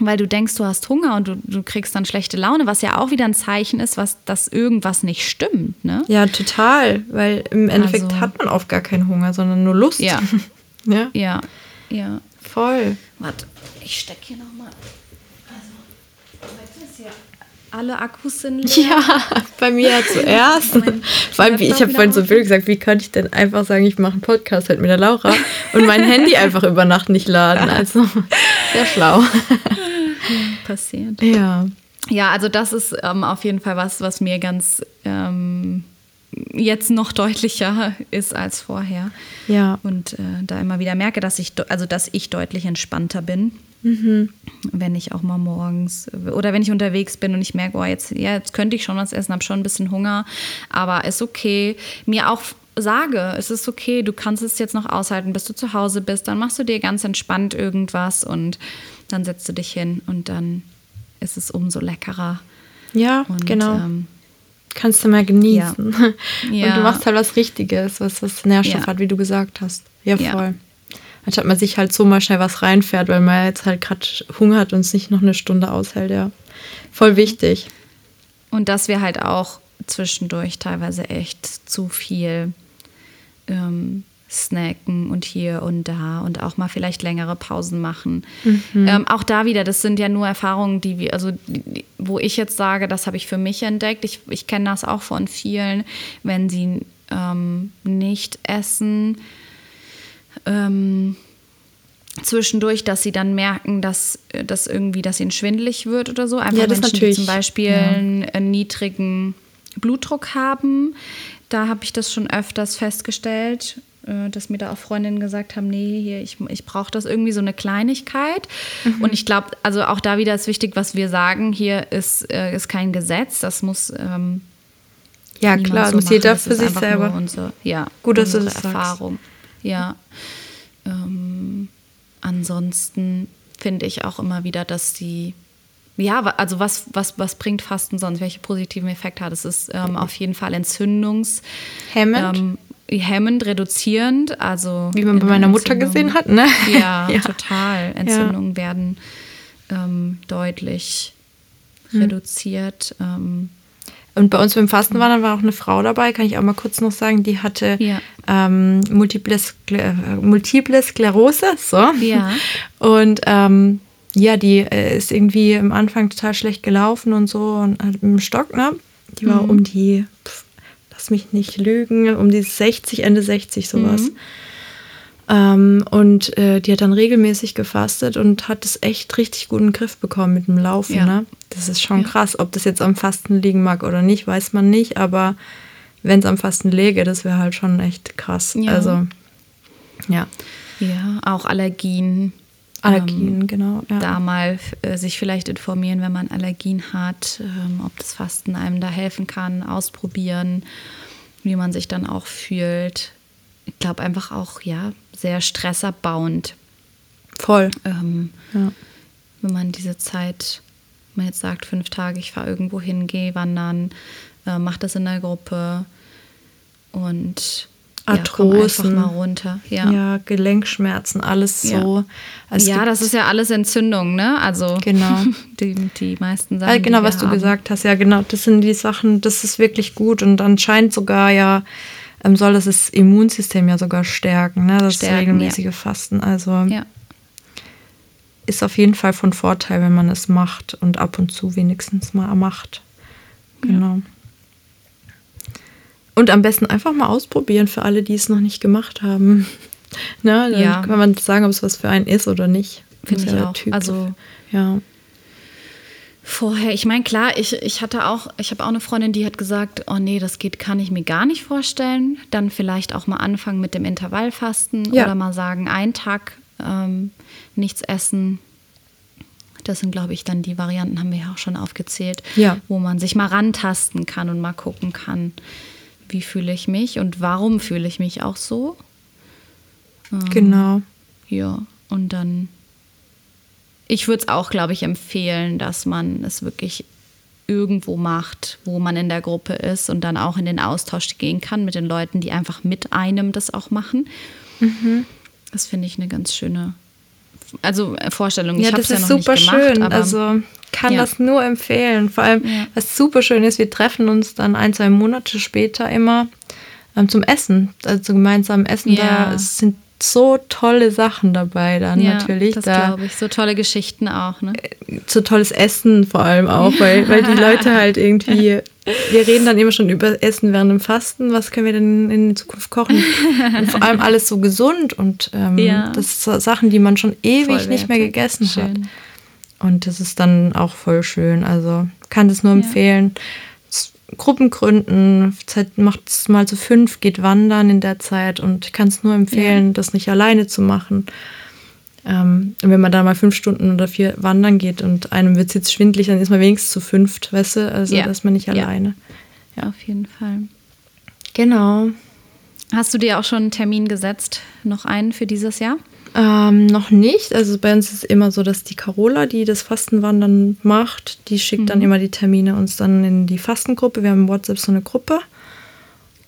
weil du denkst, du hast Hunger und du, du kriegst dann schlechte Laune, was ja auch wieder ein Zeichen ist, was, dass irgendwas nicht stimmt. Ne? Ja, total. Weil im Endeffekt Also- hat man oft gar keinen Hunger, sondern nur Lust. Ja. ja. Ja, ja. Voll. Warte, ich stecke hier nochmal. Also, heute ist hier alle Akkus sind leer. Ja, bei mir ja zuerst. Mein Vor allem, ich habe vorhin so blöd gesagt, wie könnte ich denn einfach sagen, ich mache einen Podcast halt mit der Laura und mein Handy einfach über Nacht nicht laden. Also sehr schlau. passiert. Ja. ja, also das ist ähm, auf jeden Fall was, was mir ganz ähm, jetzt noch deutlicher ist als vorher. Ja. Und äh, da immer wieder merke, dass ich, also dass ich deutlich entspannter bin. Mhm. Wenn ich auch mal morgens oder wenn ich unterwegs bin und ich merke, oh, jetzt, ja, jetzt könnte ich schon was essen, habe schon ein bisschen Hunger, aber ist okay. Mir auch sage, es ist okay, du kannst es jetzt noch aushalten, bis du zu Hause bist, dann machst du dir ganz entspannt irgendwas und dann setzt du dich hin und dann ist es umso leckerer. Ja, und, genau. Ähm, Kannst du mal genießen. Ja. Und du machst halt was Richtiges, was, was Nährstoff Ja. hat, wie du gesagt hast. Ja, Ja. voll. Anstatt man sich halt so mal schnell was reinfährt, weil man jetzt halt gerade Hunger hat und es nicht noch eine Stunde aushält, ja. Voll wichtig. Und dass wir halt auch zwischendurch teilweise echt zu viel ähm, snacken und hier und da und auch mal vielleicht längere Pausen machen. Ähm, auch da wieder, das sind ja nur Erfahrungen, die wir, also die, wo ich jetzt sage, das habe ich für mich entdeckt. Ich, ich kenne das auch von vielen, wenn sie ähm, nicht essen. Ähm, zwischendurch, dass sie dann merken, dass, äh, dass irgendwie, dass ihnen schwindelig wird oder so. Einfach Ja, das Menschen, natürlich. die zum Beispiel Ja. einen, niedrigen Blutdruck haben. Da habe ich das schon öfters festgestellt, dass mir da auch Freundinnen gesagt haben, nee, hier, ich, ich brauche das irgendwie so eine Kleinigkeit. Mhm. Und ich glaube, also auch da wieder ist wichtig, was wir sagen, hier ist, äh, ist kein Gesetz, das muss ähm, Ja, klar, so muss machen. jeder Das für sich selber. Unsere, ja, Gut, dass du unsere das sagst. Erfahrung. Ja. Ähm, ansonsten finde ich auch immer wieder, dass die ja, also was, was, was bringt Fasten sonst? Welche positiven Effekte hat es? Es ist ähm, auf jeden Fall entzündungs Hemmend, ähm, hemmend, reduzierend. Also wie man bei in meiner Mutter gesehen hat, ne? Ja, Ja. total. Entzündungen werden ähm, deutlich Hm. reduziert. Ähm, Und bei uns beim Fastenwandern war auch eine Frau dabei, kann ich auch mal kurz noch sagen, die hatte Ja. ähm, multiple, Skle äh, multiple Sklerose. So. Ja. Und ähm, ja, die äh, ist irgendwie am Anfang total schlecht gelaufen und so und hat dem Stock, ne? Die war Mhm. um die, lass mich nicht lügen, um die 60, Ende 60 sowas. Mhm. Ähm, und äh, die hat dann regelmäßig gefastet und hat es echt richtig gut in den Griff bekommen mit dem Laufen. Ja. Ne? Das ist schon Ja. krass. Ob das jetzt am Fasten liegen mag oder nicht, weiß man nicht. Aber wenn es am Fasten läge, das wäre halt schon echt krass. Ja. Also, ja. ja, auch Allergien. Allergien, genau. Ja. da mal äh, sich vielleicht informieren, wenn man Allergien hat, ähm, ob das Fasten einem da helfen kann, ausprobieren, wie man sich dann auch fühlt. Ich glaube einfach auch, ja, sehr stressabbauend, Voll. ähm, Ja. wenn man diese Zeit, wenn man jetzt sagt, fünf Tage, ich fahre irgendwo hin, gehe wandern, äh, mach das in der Gruppe und Arthrosen. mal runter. Ja. Ja. Gelenkschmerzen, alles Ja. so. Es ja, das ist ja alles Entzündung, ne? Also Genau. die, die meisten Sachen. Ja, genau, was du haben. gesagt hast. Ja, genau, das sind die Sachen, das ist wirklich gut und anscheinend sogar ja ähm, soll das das Immunsystem ja sogar stärken, ne? Das Stärken, regelmäßige Fasten. Also Ja. ist auf jeden Fall von Vorteil, wenn man es macht und ab und zu wenigstens mal macht. Genau. Und am besten einfach mal ausprobieren für alle, die es noch nicht gemacht haben. Na, dann Ja. kann man sagen, ob es was für einen ist oder nicht. Finde ich auch. Typ- Also ja. vorher, ich meine, klar, ich, ich hatte auch, ich habe auch eine Freundin, die hat gesagt, oh nee, das geht, kann ich mir gar nicht vorstellen. Dann vielleicht auch mal anfangen mit dem Intervallfasten Ja. oder mal sagen, einen Tag ähm, nichts essen. Das sind, glaube ich, dann die Varianten, haben wir ja auch schon aufgezählt, Ja. wo man sich mal rantasten kann und mal gucken kann, wie fühle ich mich und warum fühle ich mich auch so. Ähm, Genau. Ja, und dann. Ich würde es auch, glaube ich, empfehlen, dass man es wirklich irgendwo macht, wo man in der Gruppe ist und dann auch in den Austausch gehen kann mit den Leuten, die einfach mit einem das auch machen. Mhm. Das finde ich eine ganz schöne also äh, Vorstellung. Ich Ja, habe das es ja ist noch super gemacht, schön. aber Also kann Ja. das nur empfehlen. Vor allem, Ja. was super schön ist, wir treffen uns dann ein, zwei Monate später immer ähm, zum Essen. Also gemeinsam essen. Ja. Da sind so tolle Sachen dabei dann ja, natürlich. das Da glaube ich. So tolle Geschichten auch. Ne? so tolles Essen vor allem auch, weil, weil die Leute halt irgendwie, wir reden dann immer schon über Essen während dem Fasten, was können wir denn in Zukunft kochen? Und vor allem alles so gesund und ähm, Ja. das sind Sachen, die man schon ewig nicht mehr gegessen hat. Und das ist dann auch voll schön. Also kann das nur Ja. empfehlen. Gruppen gründen, macht es mal zu fünf, geht wandern in der Zeit und ich kann es nur empfehlen, das nicht alleine zu machen. Ähm, und wenn man da mal fünf Stunden oder vier wandern geht und einem wird es jetzt schwindlig, dann ist man wenigstens zu fünft, weißt du? Also Ja. da ist man nicht Ja. alleine. Ja, auf jeden Fall. Genau. Hast du dir auch schon einen Termin gesetzt? Noch einen für dieses Jahr? Ähm, noch nicht. Also bei uns ist es immer so, dass die Carola, die das Fastenwandern macht, die schickt dann immer die Termine uns dann in die Fastengruppe. Wir haben im WhatsApp so eine Gruppe.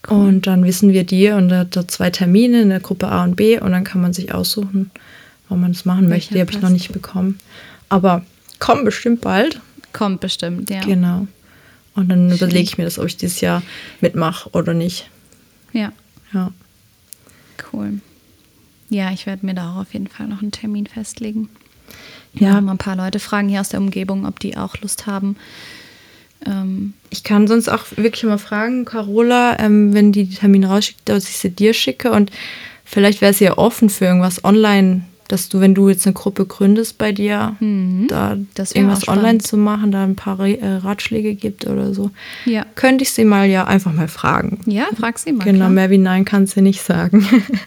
Und dann wissen wir die und da hat zwei Termine in der Gruppe A und B und dann kann man sich aussuchen, wann man das machen möchte. Die habe ich noch nicht bekommen. Aber kommen bestimmt bald. Kommt bestimmt, ja. Genau. Und dann überlege ich mir das, ob ich dieses Jahr mitmache oder nicht. Ja, Ja. cool. Ja, ich werde mir da auch auf jeden Fall noch einen Termin festlegen. Ja. Mal ein paar Leute fragen hier aus der Umgebung, ob die auch Lust haben. Ähm, Ich kann sonst auch wirklich mal fragen, Carola, ähm, wenn die die Termine rausschickt, dass ich sie dir schicke und vielleicht wäre sie ja offen für irgendwas online, dass du, wenn du jetzt eine Gruppe gründest bei dir, da Mhm. Wär irgendwas online zu machen, da ein paar äh, Ratschläge gibt oder so. ja. Könnte ich sie mal ja einfach mal fragen. Ja, frag sie mal. genau, klar. mehr wie Nein kann sie nicht sagen.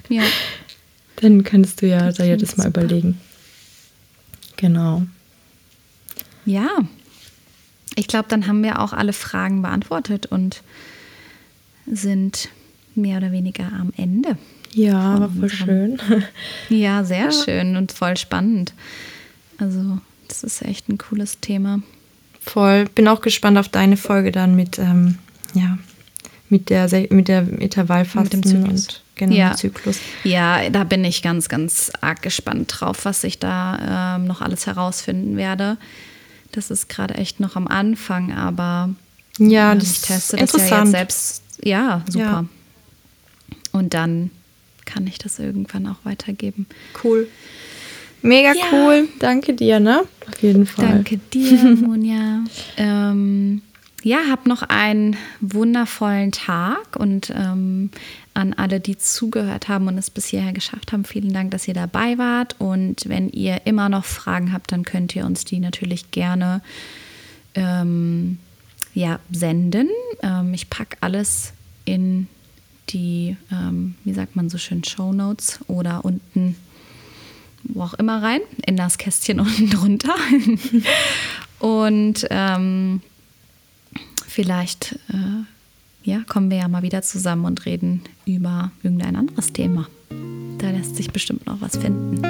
Ja. Dann könntest du ja Das da jedes Mal super. überlegen. Genau. ja. Ich glaube, dann haben wir auch alle Fragen beantwortet und sind mehr oder weniger am Ende. Ja, war voll schön. Ja, sehr schön und voll spannend. Also, das ist echt ein cooles Thema. Voll. Bin auch gespannt auf deine Folge dann mit, ähm, ja, mit der, mit der Intervallfasten Mit dem Zyklus. und genau, Ja. Zyklus. Ja, da bin ich ganz, ganz arg gespannt drauf, was ich da ähm, noch alles herausfinden werde. Das ist gerade echt noch am Anfang, aber Ja, ähm, ich teste das ja jetzt selbst. Ja, super. Ja. Und dann kann ich das irgendwann auch weitergeben. Cool. Mega Ja. cool. Danke dir, ne? Auf jeden Fall. Danke dir, Monja. ähm, ja, hab noch einen wundervollen Tag und ähm, an alle, die zugehört haben und es bis hierher geschafft haben, vielen Dank, dass ihr dabei wart. Und wenn ihr immer noch Fragen habt, dann könnt ihr uns die natürlich gerne ähm, ja, senden. Ähm, ich packe alles in die, ähm, wie sagt man so schön, Show Notes oder unten wo auch immer rein, in das Kästchen unten drunter. Und ähm, vielleicht äh, ja, kommen wir ja mal wieder zusammen und reden über irgendein anderes Thema. Da lässt sich bestimmt noch was finden.